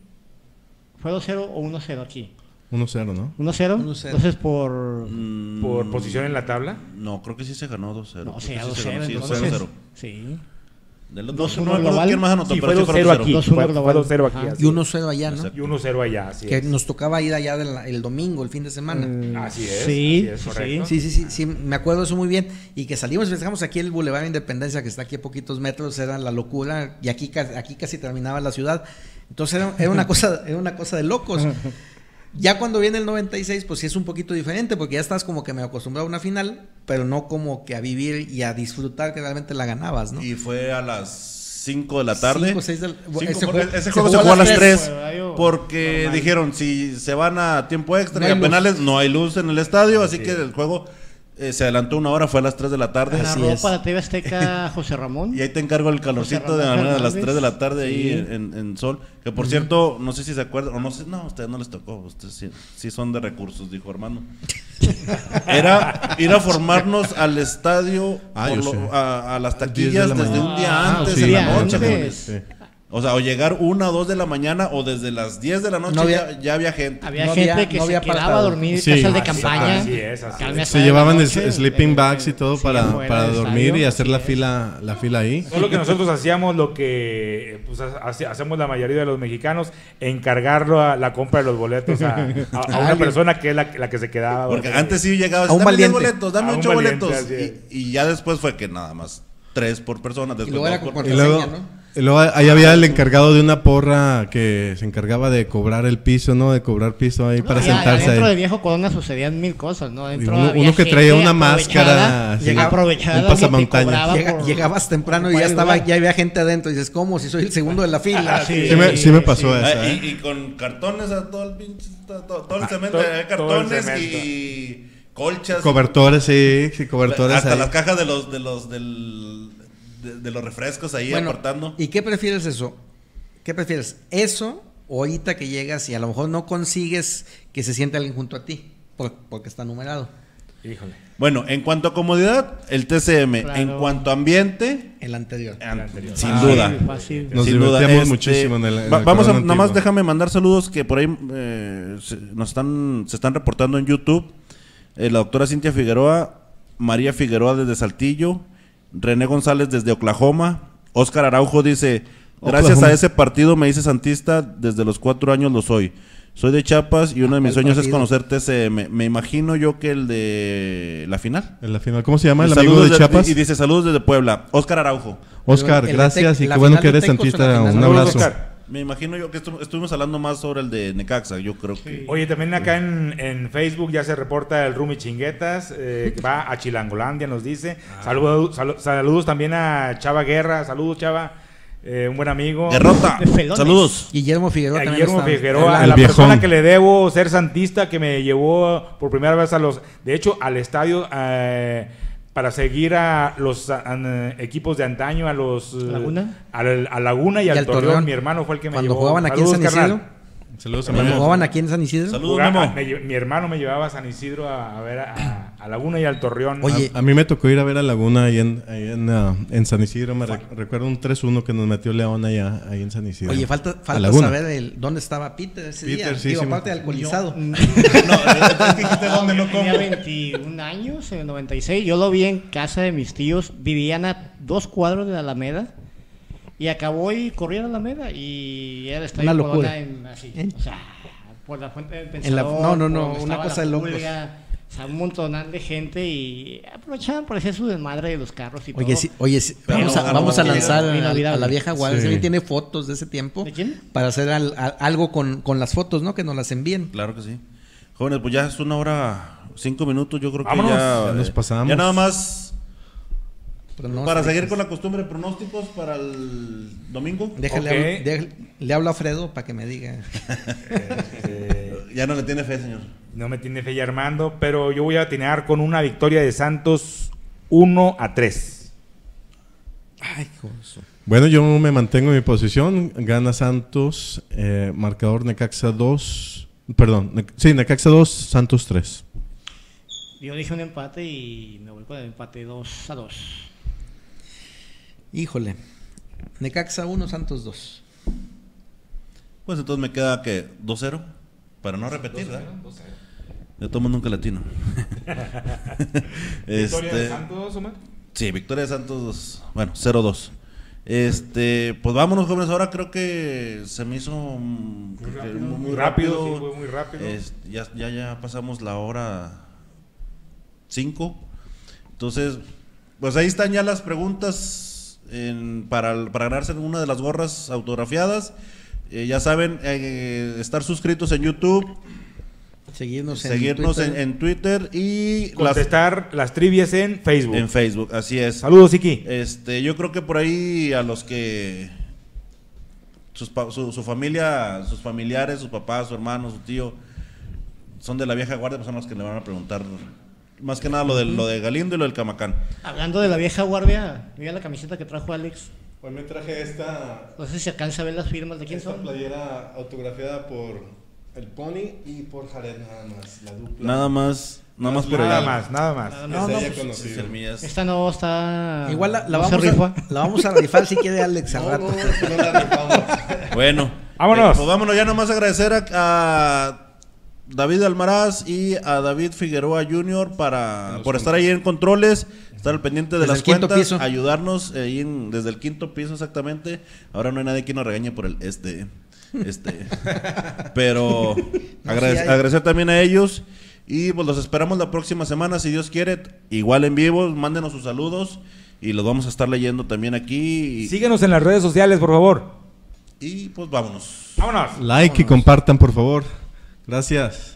fue 2-0 o 1-0 aquí. 1-0, ¿no? 1-0. 1-0. Entonces por Mm, Por posición en la tabla. No, creo que sí se ganó 2-0. no, o sea, que sí se 2-0. ganó, sí, entonces, 0-0. Sí. Del otro- 2-1 no me acuerdo global. quién más anotó, Sí, pero fue sí fueron 2-0 2-0. aquí. 2-1 Fue, global. fue 2-0 aquí. Así Y es. 1-0 allá, ¿no? Exacto. Y 1-0 allá, así Que es. nos tocaba ir allá del- el domingo, el fin de semana. Mm, Así es, Sí, así es, sí, correcto. Sí, sí, sí, sí, me acuerdo eso muy bien. Y que salimos, festejamos aquí el Boulevard de Independencia, que está aquí a poquitos metros, era la locura, y aquí, aquí casi terminaba la ciudad. Entonces era, era una cosa, era una cosa de locos. Ya cuando viene el 96, pues sí es un poquito diferente, porque ya estás como que me acostumbrado a una final, pero no como que a vivir y a disfrutar que realmente la ganabas, ¿no? Y fue a las 5 de la tarde. Cinco, seis del- Cinco, ese juego- ese se juego jugó se jugó a las tres. 3. Horario Porque normal. dijeron, si se van a tiempo extra No y a luz. penales, no hay luz en el estadio. Así que el juego eh, se adelantó una hora, fue a las 3 de la tarde. Es. para TV Azteca José Ramón. Y ahí te encargo el calorcito de la mañana a las Fernández. 3 de la tarde ahí en, en Sol. Que por cierto, no sé si se acuerdan, o no sé, no, a ustedes no les tocó, ustedes sí, sí son de recursos, dijo Armando. Era ir a formarnos al estadio, Ah, lo- a, a las 10 de taquillas la desde un día Ah, antes sí, de la noche. Sí. O sea, o llegar una o dos de la mañana o desde las 10 de la noche No había- ya, ya había gente. Había No gente había- que no había se quedaba a dormir Sí. en casas de Así- campaña. así es, así es. Se llevaban noche, sleeping bags y todo sí, para, para dormir y hacer la es. fila, la fila ahí. Todo lo que nosotros hacíamos, lo que pues, hace- hacemos la mayoría de los mexicanos, encargarlo a la compra de los boletos a, a- a una persona que es la, la que se quedaba. Porque antes sí llegabas, A un dame 10 valiente. boletos, dame A un 8 valiente, boletos. Y, y ya después fue que nada más tres por persona. Y luego era por luego, ¿no? Y luego ahí había el encargado de una porra que se encargaba de cobrar el piso, ¿no? De cobrar piso ahí para No, ya, sentarse Dentro de. Viejo Corona sucedían mil cosas, ¿no? Y Dentro uno, había uno que gente traía una máscara, sí, aprovechada, un Llega- por- llegabas temprano y ya estaba, lugar. ya había gente adentro. Y dices, ¿cómo? Si soy el segundo de la fila. Sí. Sí me, sí me pasó Ah, esa, ¿eh? y, y con cartones a todo el pinche, todo, el Ah, cemento, todo el cartones cemento. y colchas. Cobertores, sí, sí, cobertores hasta ahí. las cajas de los de los del, de, de los refrescos ahí Bueno, apartando. ¿y qué prefieres eso? ¿Qué prefieres? ¿Eso o ahorita que llegas y a lo mejor no consigues que se siente alguien junto a ti? por- porque está numerado. Híjole. Bueno, en cuanto a comodidad, el TCM. Claro. En cuanto a ambiente, El anterior. an- anterior. sin duda. fácil. Nos Sin duda, divertíamos este, muchísimo en el, en va- el vamos a, nada más déjame mandar saludos que por ahí eh, se, nos están, se están reportando en YouTube. Eh, la doctora Cintia Figueroa, María Figueroa desde Saltillo, René González desde Oklahoma, Óscar Araujo dice, gracias Oklahoma. a ese partido me hice santista, desde los cuatro años lo soy. Soy de Chiapas y uno de mis ¿Cuál sueños es conocer TCM. Me imagino yo que el de la final. En la final. ¿Cómo se llama el Saludos amigo de Chiapas? Y dice saludos desde Puebla. Óscar Araujo. Oscar, de gracias y qué bueno que eres santista. Un abrazo. Oscar. Me imagino yo que estu- estuvimos hablando más sobre el de Necaxa, yo creo que... Oye, también acá en, en Facebook ya se reporta el Rumi Chinguetas, eh, que va a Chilangolandia, nos dice. Saludos, salu- saludos también a Chava Guerra, saludos Chava, eh, un buen amigo. Derrota. Saludos. Guillermo Figueroa A también Guillermo está. Figueroa, a El la viejón. persona que le debo ser santista, que me llevó por primera vez a los, de hecho, al estadio eh, para seguir a los a- an- equipos de antaño, a los eh, ¿Laguna? al- a Laguna y, Y al, al Torreón. Torreón. Mi hermano fue el que me Cuando llevó. jugaban aquí en Saludos, San carnal. Isidro. Saludos a Cuando jugaban aquí en San Isidro. Saludos, Jugaba- me mi hermano me llevaba a San Isidro a, a ver a, a Laguna y al Torreón. Oye, A, a mí me tocó ir a ver a Laguna ahí en, ahí en, ah, en San Isidro. Me re- recuerdo un 3-1 que nos metió León allá ahí en San Isidro. Oye, falta, falta Laguna. saber el- dónde estaba Peter ese Peter, día. sí, Digo, sí, aparte de alcoholizado. No, es que dijiste dónde no como. Tenía 21 años, en el 96. Yo lo vi en casa de mis tíos. Vivían a dos cuadros de la Alameda. Y acabó y corría a la Alameda. Y era el estadio Una locura. En, así. ¿Eh? O sea, por la fuente del En la- pensador. no, no, no, una cosa de locos. pulga, O sea, un montón de gente y aprovechaban por hacer su desmadre de los carros y Oye, todo. sí, oye sí, Pero vamos, a, no, vamos a lanzar no, a, la vieja Guardia. Sí. ¿Alguien tiene fotos de ese tiempo? ¿De quién? Para hacer al- a- algo con, con las fotos, ¿no? Que nos las envíen. Claro que sí. Jóvenes, pues ya es una hora, cinco minutos, yo creo que ya... Ya nos eh, pasamos. Ya nada más, Pronósticos. para seguir con la costumbre, pronósticos para el domingo. Déjale, Ok. hablo- déjale- le hablo a Fredo para que me diga. Eh, Ya no le tiene fe, señor. no me tiene fe ya Armando, pero yo voy a atinar con una victoria de Santos 1 a 3. Ay, su- Bueno, yo me mantengo en mi posición. Gana Santos. eh, marcador Necaxa 2. Perdón. Ne- sí, Necaxa 2, Santos 3. Yo dije un empate y me voy con el empate 2 a 2. Híjole. Necaxa 1, Santos 2. Pues entonces me queda que 2-0, para no repetir, ¿verdad? De todo nunca latino. ¿Victoria de este, Santos, Omar? sí, victoria de Santos, bueno, 0-2. Este, pues vámonos, jóvenes. Ahora creo que se me hizo mm, que rápido, muy, muy rápido, sí, fue muy rápido. Este, ya, ya, ya pasamos la hora 5. Entonces, pues ahí están ya las preguntas en- para, para ganarse una de las gorras autografiadas. Eh, ya saben, eh, estar suscritos en YouTube, Seguirnos en seguirnos Twitter. en, en Twitter y las, Contestar las trivias en Facebook. en Facebook. Así es. Saludos, Iki. Este, yo creo que por ahí a los que sus su, su familia, sus familiares, su papá, su hermano, su tío, son de la vieja guardia, pues son los que le van a preguntar más que nada lo de, lo de Galindo y lo del Camacán. Hablando de la vieja guardia, mira la camiseta que trajo Alex. Pues me traje esta, No sé si alcanza a ver las firmas de quién son. playera autografiada por el Pony y por Jared nada más. La dupla. Nada más, nada más por Nada más, nada más. Nada más. No, pues. Esta no está. Igual la, la no se vamos rifa. a, la vamos a rifar si quiere Alex al No, rato. no, la rifamos. Bueno, Vámonos. eh, pues vámonos ya nomás agradecer a, a David Almaraz y a David Figueroa Jr. para por estar ahí en controles, estar al pendiente de Desde las cuentas, piso. ayudarnos eh, ahí en- desde el quinto piso exactamente. Ahora no hay nadie que nos regañe por el este este pero No, agrade- sí hay. agradecer también a ellos y pues los esperamos la próxima semana si Dios quiere, igual en vivo, mándenos sus saludos y los vamos a estar leyendo también aquí y, Síguenos en las redes sociales, por favor. y pues vámonos. Vámonos. Like y compartan, por favor. Gracias.